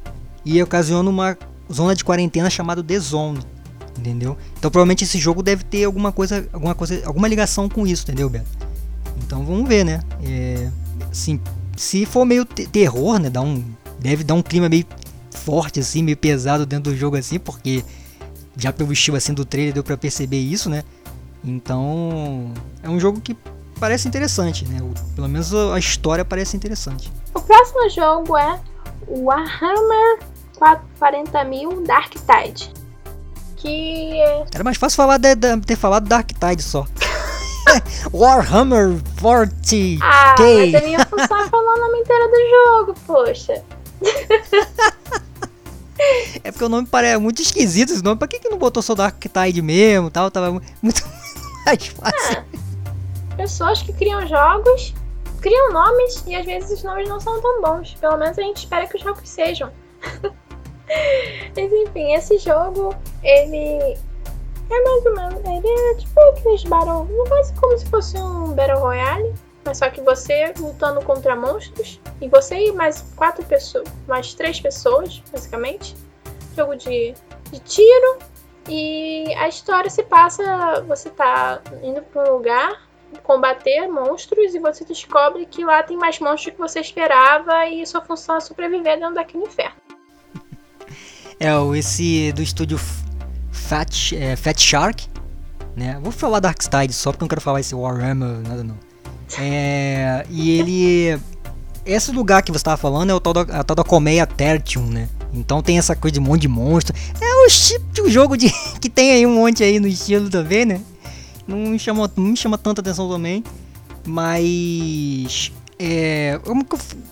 e ocasiona uma zona de quarentena chamada The Zone, entendeu? Então provavelmente esse jogo deve ter alguma coisa, alguma coisa, alguma ligação com isso, entendeu, Beto? Então vamos ver, né? É, assim, se for meio terror, né, dá um, deve dar um clima meio forte assim, meio pesado dentro do jogo assim, porque já pelo estilo assim do trailer deu para perceber isso, né? Então é um jogo que parece interessante, né? Pelo menos a história parece interessante. O próximo jogo é Warhammer 40.000 Dark Tide. Que. Era mais fácil falar de, de, ter falado Dark Tide só. [laughs] Warhammer 40. Ah, mas a minha função é falar o nome inteiro do jogo, poxa. é porque o nome parece muito esquisito esse nome. Pra que, que não botou só Dark Tide mesmo tal? Tava muito [laughs] mais fácil. É. Pessoas que criam jogos, criam nomes e às vezes os nomes não são tão bons. Pelo menos a gente espera que os jogos sejam. [laughs] Mas enfim, esse jogo, ele é mais ou menos. Ele é tipo aqueles Battle. Quase como se fosse um Battle Royale. Mas só que você lutando contra monstros. E você e mais quatro pessoas. Mais três pessoas, basicamente. Jogo de, de tiro. E a história se passa. Você tá indo pra um lugar combater monstros e você descobre que lá tem mais monstros que você esperava e sua função é sobreviver dentro daquele inferno. [laughs] É, esse do estúdio Fat, é, Fat Shark, né? Vou falar Darkseid só porque não quero falar esse Warhammer, nada não. É, e ele... Esse lugar que você estava falando é o tal da, a tal da Colmeia Tertium, né? Então tem essa coisa de um monte de monstro. É o tipo de jogo de, [laughs] que tem aí um monte aí no estilo também, né? Não me chama, não me chama tanta atenção também. Mas... É,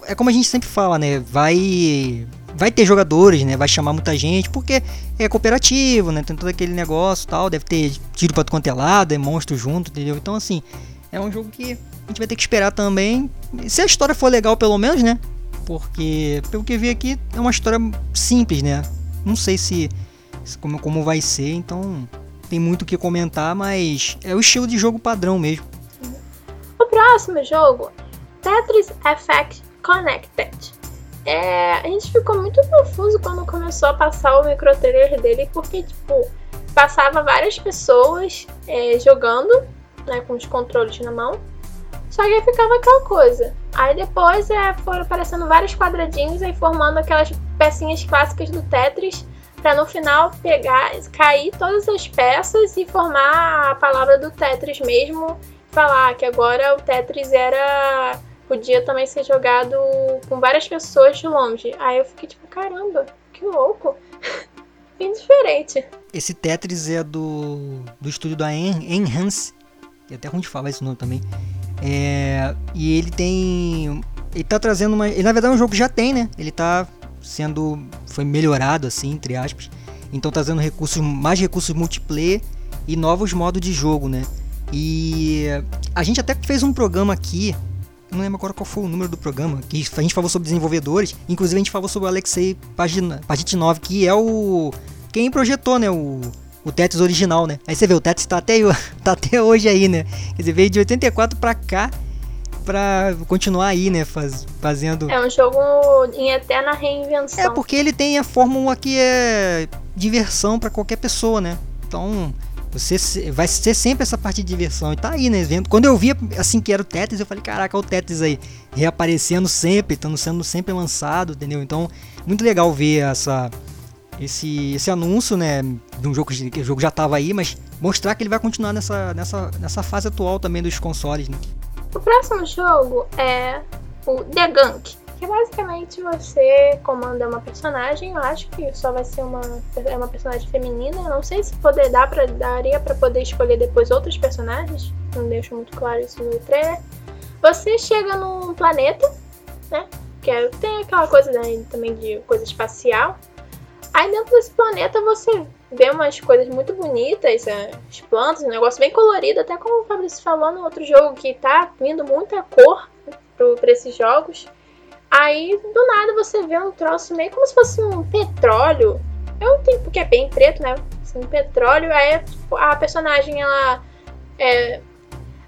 é como a gente sempre fala, né? Vai vai ter jogadores, né? Vai chamar muita gente, porque é cooperativo, né? Tem todo aquele negócio tal, deve ter tiro pra quanto é lado, é monstro junto, entendeu? Então, assim, é um jogo que a gente vai ter que esperar também. Se a história for legal, pelo menos, né? Porque, pelo que vi aqui, é uma história simples, né? Não sei se, se como, como vai ser, então tem muito o que comentar, mas é o estilo de jogo padrão mesmo. O próximo jogo, Tetris Effect Connected. É, a gente ficou muito confuso quando começou a passar o micro trailer dele, porque, tipo, passava várias pessoas é, jogando, né, com os controles na mão, só que aí ficava aquela coisa. Aí depois é, foram aparecendo vários quadradinhos aí formando aquelas pecinhas clássicas do Tetris, para no final pegar, cair todas as peças e formar a palavra do Tetris mesmo, falar que agora o Tetris era podia também ser jogado com várias pessoas de longe. Aí eu fiquei tipo, caramba, que louco. [laughs] Bem diferente. Esse Tetris é do, do estúdio da en Enhance. É até ruim de falar esse nome também. É, e ele tem. Ele tá trazendo uma. Ele na verdade é um jogo que já tem, né? Ele tá sendo. Foi melhorado, assim, entre aspas. Então tá trazendo recursos, mais recursos multiplayer e novos modos de jogo, né? E a gente até fez um programa aqui não lembro agora qual foi o número do programa, que a gente falou sobre desenvolvedores, inclusive a gente falou sobre o Alexei Pajitnov, que é o quem projetou, né, o, o Tetris original, né? Aí você vê, o Tetris tá até, [laughs] tá até hoje aí, né? Quer dizer, veio de 84 pra cá, pra continuar aí, né? Faz, fazendo. É um jogo em eterna reinvenção. É, porque ele tem a fórmula que é diversão para qualquer pessoa, né? Então, você vai ser sempre essa parte de diversão. E tá aí, né? Vendo. Quando eu vi assim que era o Tetris, eu falei, caraca, o Tetris aí reaparecendo sempre, estando sendo sempre lançado, entendeu? Então, muito legal ver essa esse, esse anúncio, né, de um jogo que o jogo já estava aí, mas mostrar que ele vai continuar nessa, nessa, nessa fase atual também dos consoles, né? O próximo jogo é o The Gunk, que basicamente você comanda uma personagem, eu acho que só vai ser uma, é uma personagem feminina, eu não sei se poder dar pra, daria para poder escolher depois outros personagens, não deixo muito claro isso no trailer. Você chega num planeta, né, que é, tem aquela coisa né, também de coisa espacial, Aí dentro desse planeta você vê umas coisas muito bonitas, é, as plantas, um negócio bem colorido, até como o Fabrício falou no outro jogo, que tá vindo muita cor para esses jogos. Aí do nada você vê um troço meio como se fosse um petróleo. É um tempo que é bem preto, né? Assim, um petróleo. Aí tipo, a personagem ela é,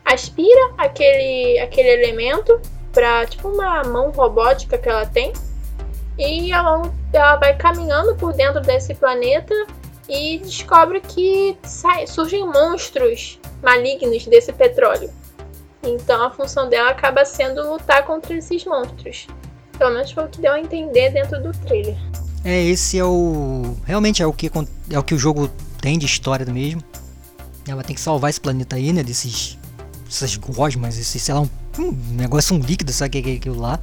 aspira aquele, aquele elemento pra tipo uma mão robótica que ela tem. E ela, ela vai caminhando por dentro desse planeta e descobre que sai, surgem monstros malignos desse petróleo. Então a função dela acaba sendo lutar contra esses monstros. Pelo menos foi o que deu a entender dentro do trailer. É, esse é o. Realmente é o que, é o, que o jogo tem de história mesmo. Ela tem que salvar esse planeta aí, né? Desses. Essas gosmas, esse, sei lá, um, um negócio um líquido, sabe o que é aquilo lá?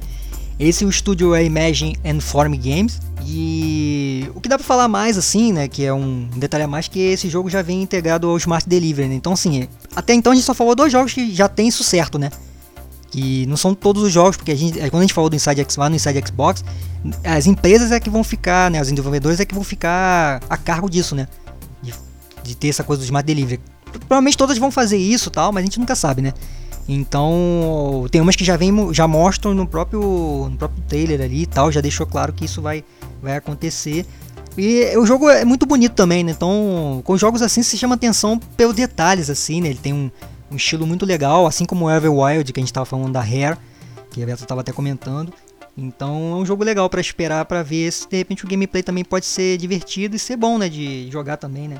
Esse o estúdio é Imagine and Form Games. E o que dá pra falar mais, assim, né? Que é um detalhe a mais, que esse jogo já vem integrado ao Smart Delivery, né? Então, assim, até então a gente só falou dois jogos que já tem isso certo, né? Que não são todos os jogos, porque a gente, quando a gente falou do Inside Xbox, no Inside Xbox, as empresas é que vão ficar, né? Os desenvolvedores é que vão ficar a cargo disso, né? De, de ter essa coisa do Smart Delivery. Provavelmente todas vão fazer isso tal, mas a gente nunca sabe, né? Então, tem umas que já vem, já mostram no próprio, no próprio trailer ali e tal, já deixou claro que isso vai, vai acontecer. E o jogo é muito bonito também, né? Então, com jogos assim se chama atenção pelos detalhes assim, né? Ele tem um, um estilo muito legal, assim como o Everwild que a gente estava falando da Rare, que a Beto estava até comentando. Então, é um jogo legal para esperar para ver se de repente o gameplay também pode ser divertido e ser bom, né, de jogar também, né?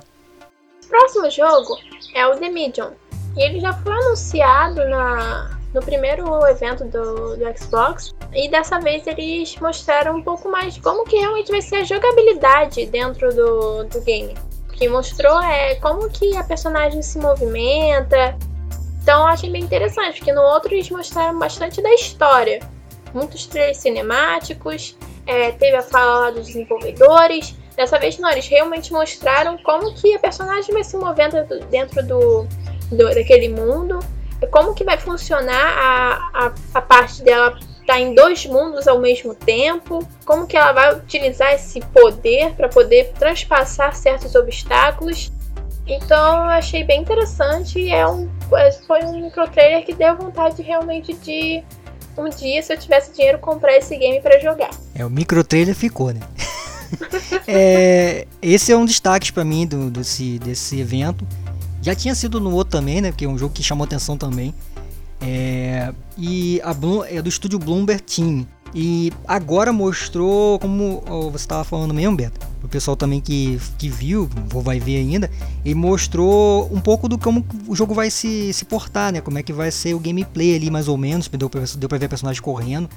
Próximo jogo é o The Medium. Ele já foi anunciado na, no primeiro evento do, do Xbox. E dessa vez eles mostraram um pouco mais de como que realmente vai ser a jogabilidade dentro do, do game. O que mostrou é como que a personagem se movimenta. Então eu achei bem interessante, porque no outro eles mostraram bastante da história. Muitos trailers cinemáticos, é, teve a fala dos desenvolvedores. Dessa vez não, eles realmente mostraram como que a personagem vai se movendo dentro do, do, daquele mundo, como que vai funcionar a, a, a parte dela estar tá em dois mundos ao mesmo tempo, como que ela vai utilizar esse poder para poder transpassar certos obstáculos. Então eu achei bem interessante e é um, foi um micro trailer que deu vontade realmente de um dia, se eu tivesse dinheiro, comprar esse game para jogar. É, o micro trailer ficou, né? [laughs] é, esse é um destaque para mim do, desse, desse evento. Já tinha sido no outro também, né? Que é um jogo que chamou atenção também. É, e a é do estúdio Bloomberg Team. E agora mostrou, como você estava falando mesmo, Beto, o pessoal também que, que viu, vai ver ainda, e mostrou um pouco do como o jogo vai se, se portar, né? Como é que vai ser o gameplay ali, mais ou menos. Deu pra, deu pra ver personagens correndo.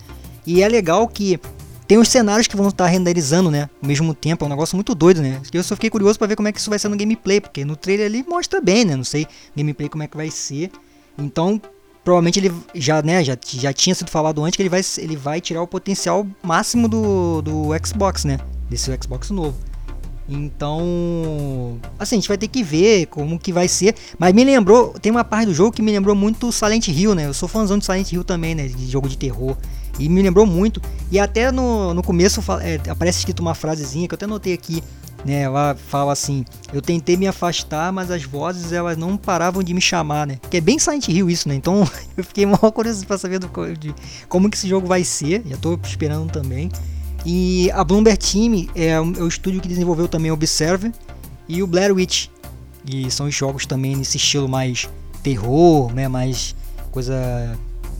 E é legal que tem os cenários que vão estar renderizando, né? Ao mesmo tempo, é um negócio muito doido, né? Eu só fiquei curioso para ver como é que isso vai ser no gameplay, porque no trailer ali mostra bem, né? Não sei gameplay como é que vai ser. Então, provavelmente ele já, né, já, já tinha sido falado antes que ele vai, ele vai tirar o potencial máximo do, do Xbox, né? Desse Xbox novo. Então, assim, a gente vai ter que ver como que vai ser. Mas me lembrou, tem uma parte do jogo que me lembrou muito Silent Hill, né? Eu sou fãzão de Silent Hill também, né? De jogo de terror. E me lembrou muito. E até no, no começo é, aparece escrito uma frasezinha que eu até notei aqui. Né, ela fala assim: Eu tentei me afastar, mas as vozes elas não paravam de me chamar, né? Que é bem Silent Hill isso, né? Então [laughs] eu fiquei mal curioso para saber do, de, como que esse jogo vai ser. Já tô esperando também. E a Bloomberg Team é o, é estúdio que desenvolveu também o Observer e o Blair Witch. E são os jogos também nesse estilo mais terror, né? Mais coisa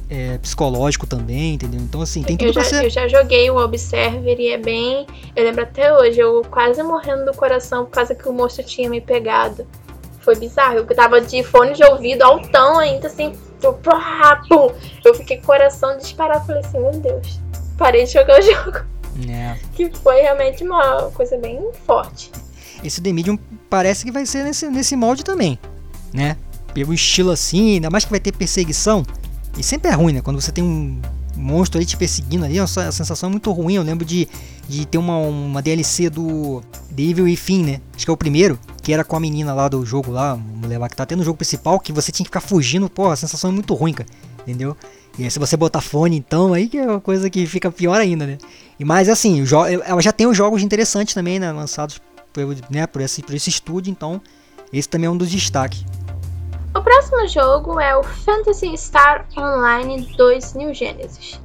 é, psicológico também, entendeu? Então, assim, tem tudo eu já, pra ser. Eu já joguei o Observer e é bem. Eu lembro até hoje, eu quase morrendo do coração por causa que o monstro tinha me pegado. Foi bizarro. Eu tava de fone de ouvido altão ainda, assim. Pum. Eu fiquei com o coração disparado. Falei assim, meu Deus. Parei de jogar o [laughs] jogo. É. Que foi realmente uma coisa bem forte. Esse The Medium parece que vai ser nesse, nesse molde também, né? Pelo estilo assim, ainda mais que vai ter perseguição. E sempre é ruim, né? Quando você tem um monstro ali te perseguindo ali, a sensação é muito ruim. Eu lembro de, de ter uma, uma DLC do The Evil e Fim, né? Acho que é o primeiro, que era com a menina lá do jogo lá, a mulher lá que tá tendo o jogo principal, que você tinha que ficar fugindo. Pô, a sensação é muito ruim, cara. Entendeu? E aí se você botar fone, então, aí que é uma coisa que fica pior ainda, né? E mais assim, ela já tem os jogos interessantes também, né? Lançados por, né, por, esse, por esse estúdio, então esse também é um dos destaques. O próximo jogo é o Phantasy Star Online 2 New Genesis.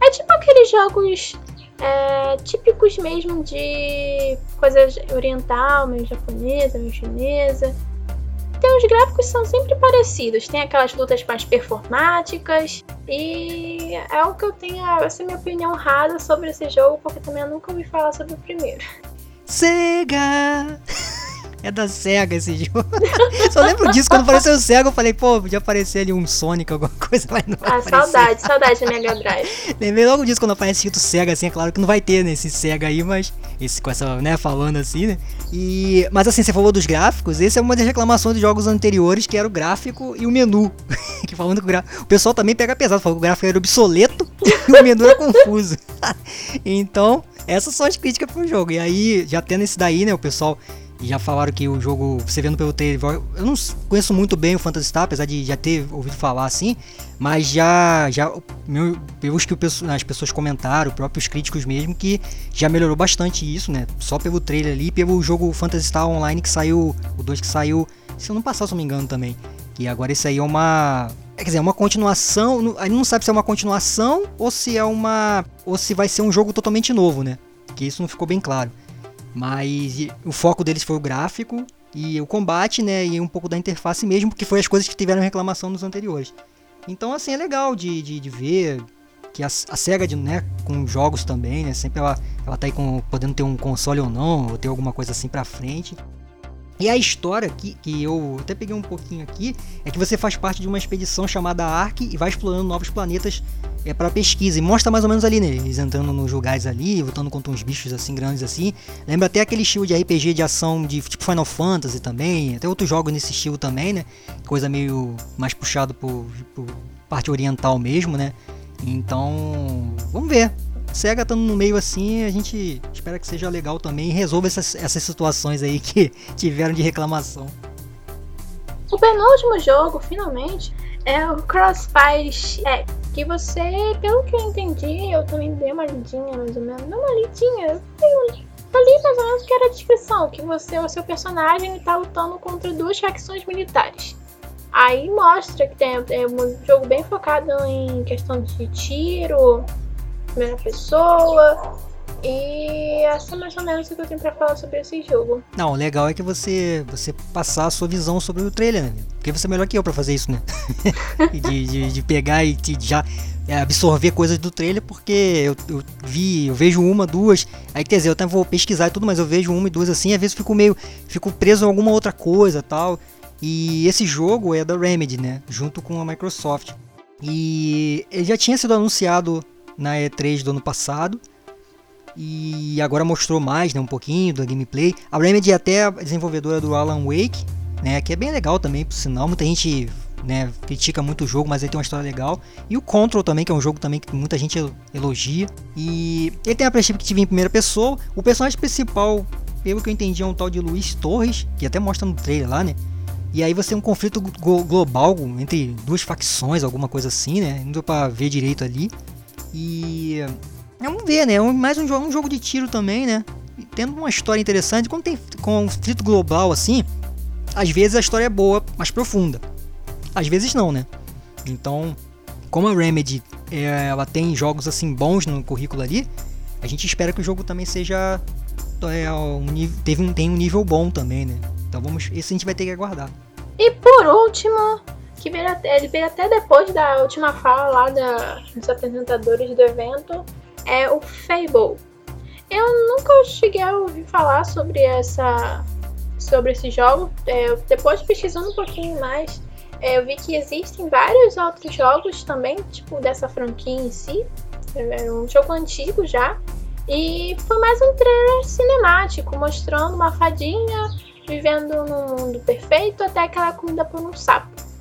É tipo aqueles jogos é, típicos mesmo de coisa oriental, meio japonesa, meio chinesa. Então os gráficos são sempre parecidos, tem aquelas lutas mais performáticas e é o que eu tenho, essa é a minha opinião rasa sobre esse jogo, porque também eu nunca ouvi falar sobre o primeiro. Sega! É da SEGA esse jogo. [laughs] Só lembro disso, quando apareceu o SEGA, eu falei, pô, podia aparecer ali um Sonic, alguma coisa, mas não Ah, aparecer. saudade, saudade da Mega Drive. [laughs] Lembrei logo disso quando aparece escrito SEGA, assim, é claro que não vai ter nesse SEGA aí, mas esse com essa, né, falando assim, né? E, mas assim, você falou dos gráficos, esse é uma das reclamações dos jogos anteriores, que era o gráfico e o menu. [laughs] que falando que o, gra... o pessoal também pega pesado, falou que o gráfico era obsoleto e o menu era confuso. então, essas são as críticas pro jogo. E aí, já tendo esse daí, né, o pessoal já falaram que o jogo, você vendo pelo trailer, eu não conheço muito bem o Phantasy Star, apesar de já ter ouvido falar assim, mas já, já meu, pelos que as pessoas comentaram, próprios críticos mesmo, que já melhorou bastante isso, né? Só pelo trailer ali, pelo jogo Phantasy Star Online que saiu, o 2 que saiu, se eu não passar, se eu não me engano também. Que agora esse aí é uma. Quer dizer, é uma continuação. A gente não sabe se é uma continuação ou se é uma. ou se vai ser um jogo totalmente novo, né? Que isso não ficou bem claro. Mas o foco deles foi o gráfico e o combate, né? E um pouco da interface mesmo, que foi as coisas que tiveram reclamação nos anteriores. Então, assim, é legal de, de, de ver que a, a SEGA, de, né, com jogos também, né? Sempre ela, ela tá aí com, podendo ter um console ou não, ou ter alguma coisa assim pra frente. E a história que, que eu até peguei um pouquinho aqui é que você faz parte de uma expedição chamada Ark e vai explorando novos planetas é para pesquisa. E mostra mais ou menos ali, né? Eles entrando nos lugares ali, lutando contra uns bichos assim grandes assim. Lembra até aquele estilo de RPG de ação de tipo Final Fantasy também. Até outros jogos nesse estilo também, né? Coisa meio mais puxado por, por parte oriental mesmo, né? Então, vamos ver. SEGA estando no meio assim, a gente espera que seja legal também e resolva essas, essas situações aí que [laughs] tiveram de reclamação. O penúltimo jogo, finalmente, é o Crossfire X, que você, pelo que eu entendi, eu também dei uma lidinha mais ou menos, não uma lidinha, eu li mais ou menos que era a descrição, que você, o seu personagem está lutando contra duas facções militares. Aí mostra que tem é um jogo bem focado em questão de tiro, primeira pessoa. E essa é mais ou menos o que eu tenho pra falar sobre esse jogo. Não, o legal é que você, você passar a sua visão sobre o trailer, né? Porque você é melhor que eu pra fazer isso, né? [laughs] de, de, de, pegar e de já absorver coisas do trailer, porque eu, eu, vi, eu vejo uma, duas, aí quer dizer, eu até vou pesquisar e tudo, mas eu vejo uma e duas assim, às vezes fico meio, fico preso em alguma outra coisa tal. E esse jogo é da Remedy, né? Junto com a Microsoft. E ele já tinha sido anunciado na E3 do ano passado. E agora mostrou mais, né, um pouquinho da gameplay. A Remedy é até a desenvolvedora do Alan Wake, né, que é bem legal também, por sinal. Muita gente né, critica muito o jogo, mas ele tem uma história legal. E o Control também, que é um jogo também que muita gente elogia. E ele tem a perspectiva em primeira pessoa. O personagem principal, pelo que eu entendi, é um tal de Luiz Torres, que até mostra no trailer lá, né? E aí você tem um conflito global entre duas facções, alguma coisa assim, né? Não deu pra ver direito ali. E Vamos ver, né? Mais um jogo, um jogo de tiro também, né? E tendo uma história interessante. Quando tem conflito global assim, às vezes a história é boa, mas profunda. Às vezes não, né? Então, como a Remedy é, ela tem jogos assim bons no currículo ali, a gente espera que o jogo também seja é, um, teve um, tem um nível bom também, né? Então vamos, esse a gente vai ter que aguardar. E por último, que veio até, ele veio até depois da última fala lá da, dos apresentadores do evento, é o Fable. Eu nunca cheguei a ouvir falar sobre essa sobre esse jogo. É, depois pesquisando um pouquinho mais, é, eu vi que existem vários outros jogos também, tipo dessa franquia em si. É, é um jogo antigo já. E foi mais um trailer cinemático, mostrando uma fadinha vivendo num mundo perfeito até que ela é comida por um sapo.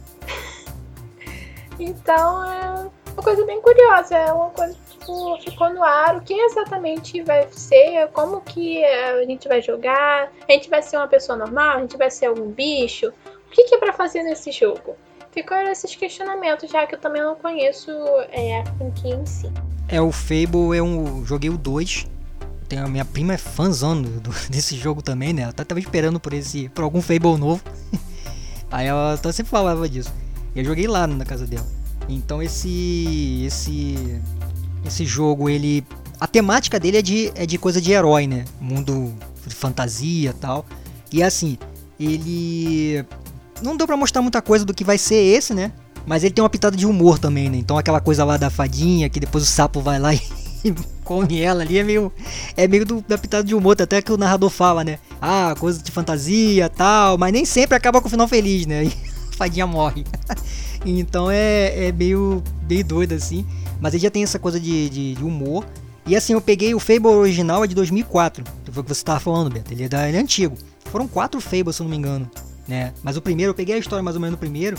Então é uma coisa bem curiosa, é uma coisa que tipo, ficou no ar, o que exatamente vai ser, como que a gente vai jogar, a gente vai ser uma pessoa normal, a gente vai ser algum bicho, o que, que é para fazer nesse jogo? Ficou esses questionamentos, já que eu também não conheço é, a franquia em si. É, o Fable é um. Joguei o 2. Tenho, a minha prima é fãzão do, [laughs] desse jogo também, né? Ela tá, tava esperando por esse. por algum Fable novo. [laughs] Aí ela tá, sempre falava disso. E eu joguei lá na casa dela. Então esse. esse. esse jogo, ele. A temática dele é de, é de coisa de herói, né? Mundo de fantasia tal. E assim, ele. Não deu pra mostrar muita coisa do que vai ser esse, né? Mas ele tem uma pitada de humor também, né? Então aquela coisa lá da fadinha, que depois o sapo vai lá [laughs] e come ela ali, é meio. É meio do, da pitada de humor, até que o narrador fala, né? Ah, coisa de fantasia tal, mas nem sempre acaba com o final feliz, né? [laughs] fadinha morre. [laughs] então é, é meio, meio doido assim. Mas ele já tem essa coisa de, de, de humor. E assim, eu peguei o Fable original, é de 2004. Que foi o que você tava falando, Beto. Ele é, da, ele é antigo. Foram quatro Fables, se eu não me engano. Né? Mas o primeiro, eu peguei a história mais ou menos no primeiro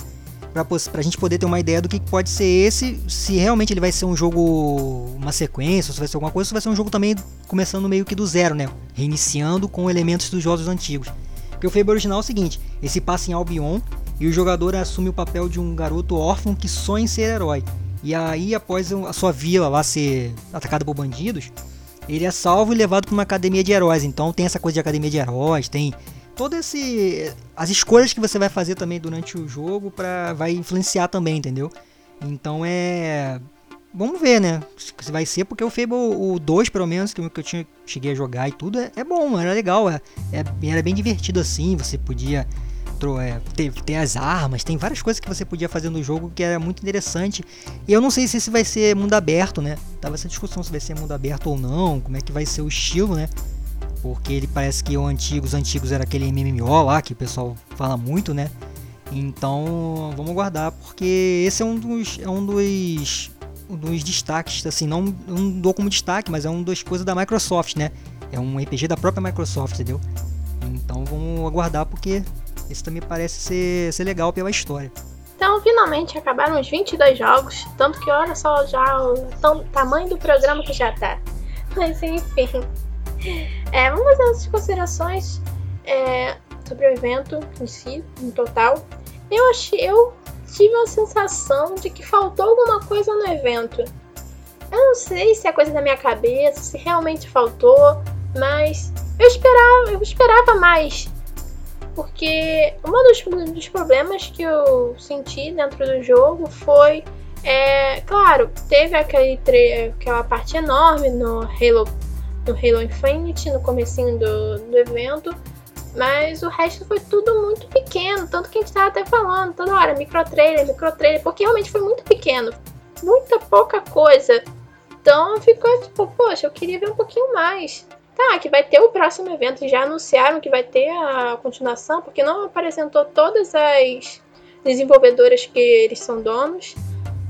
pra, pra gente poder ter uma ideia do que pode ser esse, se realmente ele vai ser um jogo, uma sequência, se vai ser alguma coisa, se vai ser um jogo também começando meio que do zero, né? Reiniciando com elementos dos jogos antigos. Porque o Fable original é o seguinte, ele se passa em Albion e o jogador assume o papel de um garoto órfão que sonha em ser herói. E aí, após a sua vila lá ser atacada por bandidos, ele é salvo e levado para uma academia de heróis. Então tem essa coisa de academia de heróis, tem todo esse as escolhas que você vai fazer também durante o jogo para vai influenciar também, entendeu? Então é vamos ver, né? Se vai ser porque o Fable o 2 pelo menos que eu tinha cheguei a jogar e tudo é, é bom, era legal, é, é, era bem divertido assim, você podia é, ter, ter as armas, tem várias coisas que você podia fazer no jogo que era muito interessante. E eu não sei se esse vai ser mundo aberto, né? Tava essa discussão se vai ser mundo aberto ou não, como é que vai ser o estilo, né? porque ele parece que o antigo, os antigos era aquele MMO lá que o pessoal fala muito, né? Então vamos aguardar porque esse é um dos é um dos, um dos destaques, assim, não, não dou como destaque, mas é um das coisas da Microsoft, né? É um RPG da própria Microsoft, entendeu? Então vamos aguardar porque esse também parece ser, ser legal pela história. Então, finalmente acabaram os 22 jogos, tanto que olha só já o tamanho do programa que já tá. [laughs] Mas enfim, é, vamos fazer as considerações é, sobre o evento em si, no total. Eu achei, eu tive a sensação de que faltou alguma coisa no evento. Eu não sei se é coisa da minha cabeça, se realmente faltou, mas eu esperava, eu esperava mais. Porque um dos, dos problemas que eu senti dentro do jogo foi é, claro, teve aquele aquela parte enorme no Halo no Halo Infinite, no comecinho do, do evento, mas o resto foi tudo muito pequeno, tanto que a gente tava até falando toda hora, micro trailer, micro trailer, porque realmente foi muito pequeno, muita pouca coisa. Então ficou tipo, poxa, eu queria ver um pouquinho mais. Tá, que vai ter o próximo evento, já anunciaram que vai ter a continuação, porque não apresentou todas as desenvolvedoras que eles são donos,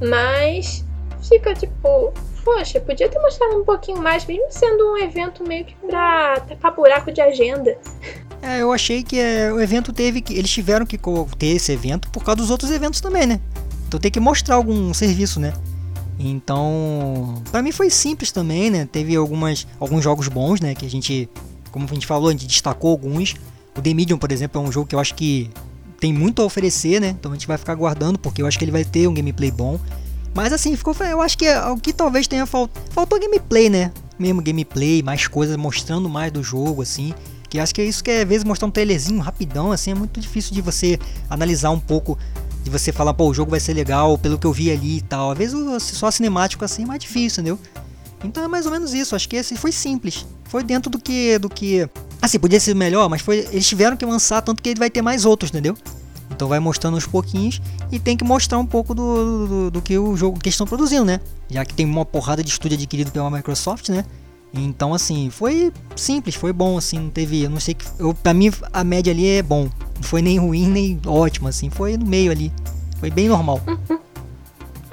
mas fica tipo, poxa, podia ter mostrado um pouquinho mais, mesmo sendo um evento meio que pra tapar buraco de agenda. É, eu achei que é, o evento teve que. Eles tiveram que ter esse evento por causa dos outros eventos também, né? Então tem que mostrar algum serviço, né? Então, para mim foi simples também, né? Teve algumas, alguns jogos bons, né? Que a gente, como a gente falou, a gente destacou alguns. O The Medium, por exemplo, é um jogo que eu acho que tem muito a oferecer, né? Então a gente vai ficar aguardando, porque eu acho que ele vai ter um gameplay bom. Mas assim, ficou. Eu acho que o que talvez tenha faltado. Faltou gameplay, né? Mesmo gameplay, mais coisas, mostrando mais do jogo, assim. Que acho que é isso que é, às vezes, mostrar um trailerzinho rapidão, assim, é muito difícil de você analisar um pouco. De você falar, pô, o jogo vai ser legal pelo que eu vi ali e tal. Às vezes só cinemático assim é mais difícil, entendeu? Então é mais ou menos isso. Acho que esse foi simples. Foi dentro do que. do que. Assim, podia ser melhor, mas foi. Eles tiveram que lançar, tanto que ele vai ter mais outros, entendeu? Então vai mostrando aos pouquinhos e tem que mostrar um pouco do, do, do que o jogo que estão produzindo, né? Já que tem uma porrada de estúdio adquirido pela Microsoft, né? Então, assim, foi simples, foi bom, assim, não teve, não sei que, eu, pra mim a média ali é bom, não foi nem ruim nem ótimo, assim, foi no meio ali, foi bem normal.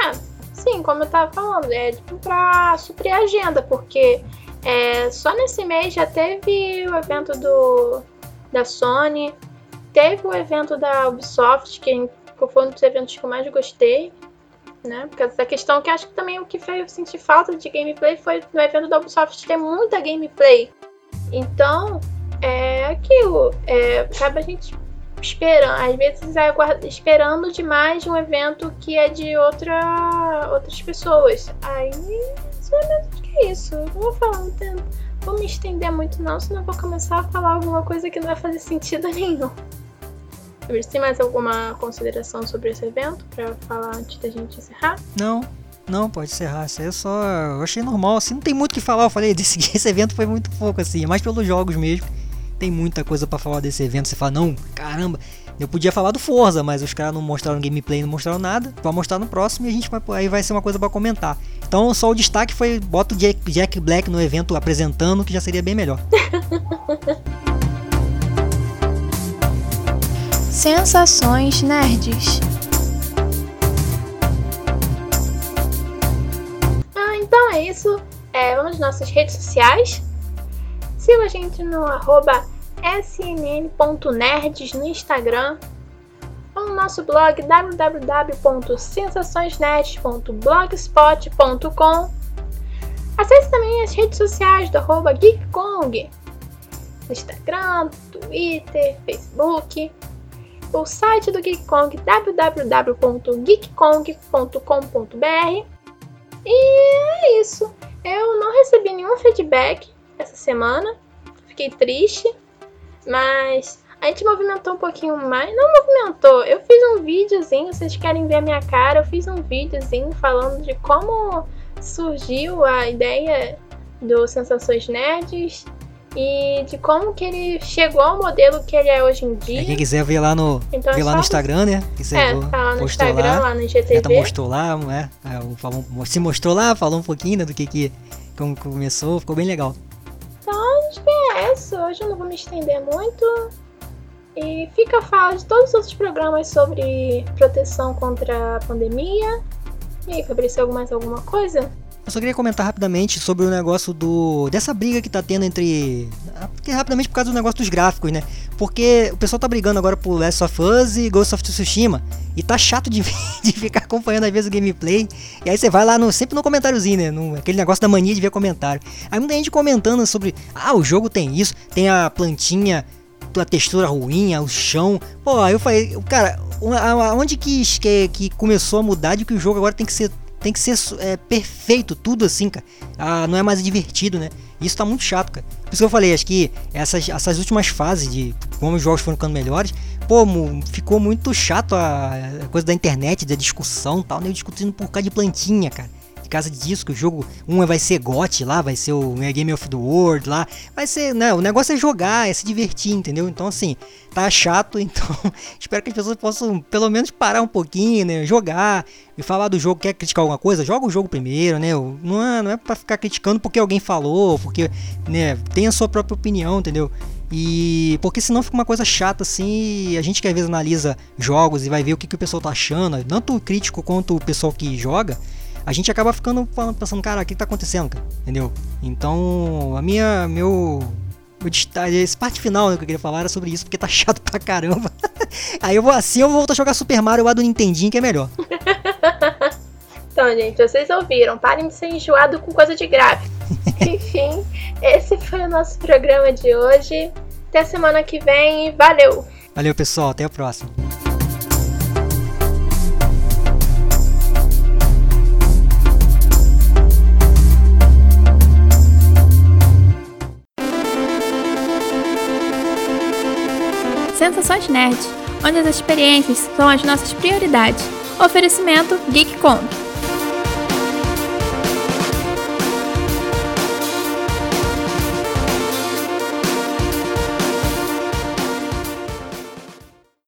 Ah, sim, como eu tava falando, é tipo pra suprir a agenda, porque é, só nesse mês já teve o evento do da Sony, teve o evento da Ubisoft, que foi um dos eventos que eu mais gostei, né? Porque essa questão que acho que também o que fez eu sentir falta de gameplay foi no evento da Ubisoft ter muita gameplay. Então, é aquilo. É, acaba a gente esperando, às vezes é esperando demais de um evento que é de outra, outras pessoas. Aí, sinceramente, que é isso? Eu não vou falar, não vou me estender muito não, senão eu vou começar a falar alguma coisa que não vai fazer sentido [laughs] nenhum. Você tem mais alguma consideração sobre esse evento para falar antes da gente encerrar? Não, não, pode encerrar. Isso aí é só. Eu achei normal, assim, não tem muito o que falar. Eu falei, desse, esse evento foi muito pouco, assim, é mais pelos jogos mesmo. Tem muita coisa para falar desse evento. Você fala, não, caramba, eu podia falar do Forza, mas os caras não mostraram gameplay, não mostraram nada. Vai mostrar no próximo e a gente vai, aí vai ser uma coisa para comentar. Então só o destaque foi bota o Jack, Jack Black no evento apresentando, que já seria bem melhor. [laughs] Sensações Nerds. Ah, então é isso. É, vamos nas nossas redes sociais. Siga a gente no arroba snn.nerds no Instagram. Ou no nosso blog www.sensaçõesnerds.blogspot.com Acesse também as redes sociais do arroba GeekKong. Instagram, Twitter, Facebook o site do Geek Kong www.geekkong.com.br. E é isso. Eu não recebi nenhum feedback essa semana. Fiquei triste, mas a gente movimentou um pouquinho mais. Não movimentou, eu fiz um videozinho. Vocês querem ver a minha cara? Eu fiz um videozinho falando de como surgiu a ideia do Sensações Nerds e de como que ele chegou ao modelo que ele é hoje em dia. É, quem quiser ver lá no, então, ver lá no Instagram, né? Quiser é, tá lá no Instagram, lá, lá no IGTV. mostrou lá, né? Falou, se mostrou lá, falou um pouquinho né, do que, que como começou, ficou bem legal. Então, acho que é isso. Hoje eu não vou me estender muito. E fica a fala de todos os outros programas sobre proteção contra a pandemia. E aí, Fabrício, mais alguma coisa? Eu só queria comentar rapidamente sobre o negócio do dessa briga que tá tendo entre porque rapidamente por causa do negócio dos gráficos, né? Porque o pessoal tá brigando agora por Last of Us e Ghost of Tsushima e tá chato de, [laughs] de ficar acompanhando às vezes o gameplay. E aí você vai lá no sempre no comentáriozinho, né? No, aquele negócio da mania de ver comentário. Aí muita gente comentando sobre, ah, o jogo tem isso, tem a plantinha a textura ruim, o chão. Pô, aí eu falei, cara, onde que, que, que começou a mudar de que o jogo agora tem que ser tem que ser é, perfeito, tudo assim, cara. Ah, não é mais divertido, né? Isso tá muito chato, cara. Por isso que eu falei, acho que essas, essas últimas fases de como os jogos foram ficando melhores, pô, ficou muito chato a, coisa da internet, da discussão tal, né? Discutindo por causa de plantinha, cara casa disso, que o jogo, um vai ser GOT lá, vai ser o Game of the World lá, vai ser, né, o negócio é jogar, é se divertir, entendeu? Então assim, tá chato, [laughs] então espero que as pessoas possam pelo menos parar um pouquinho, né, jogar e falar do jogo, quer criticar alguma coisa, joga o jogo primeiro, né, não é, não é pra ficar criticando porque alguém falou, porque, né, tem a sua própria opinião, entendeu? E porque senão fica uma coisa chata assim, a gente que às vezes analisa jogos e vai ver o que, que o pessoal tá achando, tanto o crítico quanto o pessoal que joga, a gente acaba ficando pensando, cara, o que tá acontecendo, cara? Entendeu? Então, a minha, meu, meu esse parte final né, que eu queria falar era sobre isso, porque tá [laughs] chato pra caramba. [laughs] Aí eu vou assim, eu vou voltar a jogar Super Mario lá do Nintendinho, que é melhor. [laughs] então, gente, vocês ouviram, parem de ser enjoado com coisa de gráfico. Enfim, esse foi o nosso programa de hoje. Até semana que vem, valeu! Valeu, pessoal, até a próxima. Sensações Nerd, onde as experiências são as nossas prioridades. Oferecimento GeekCon.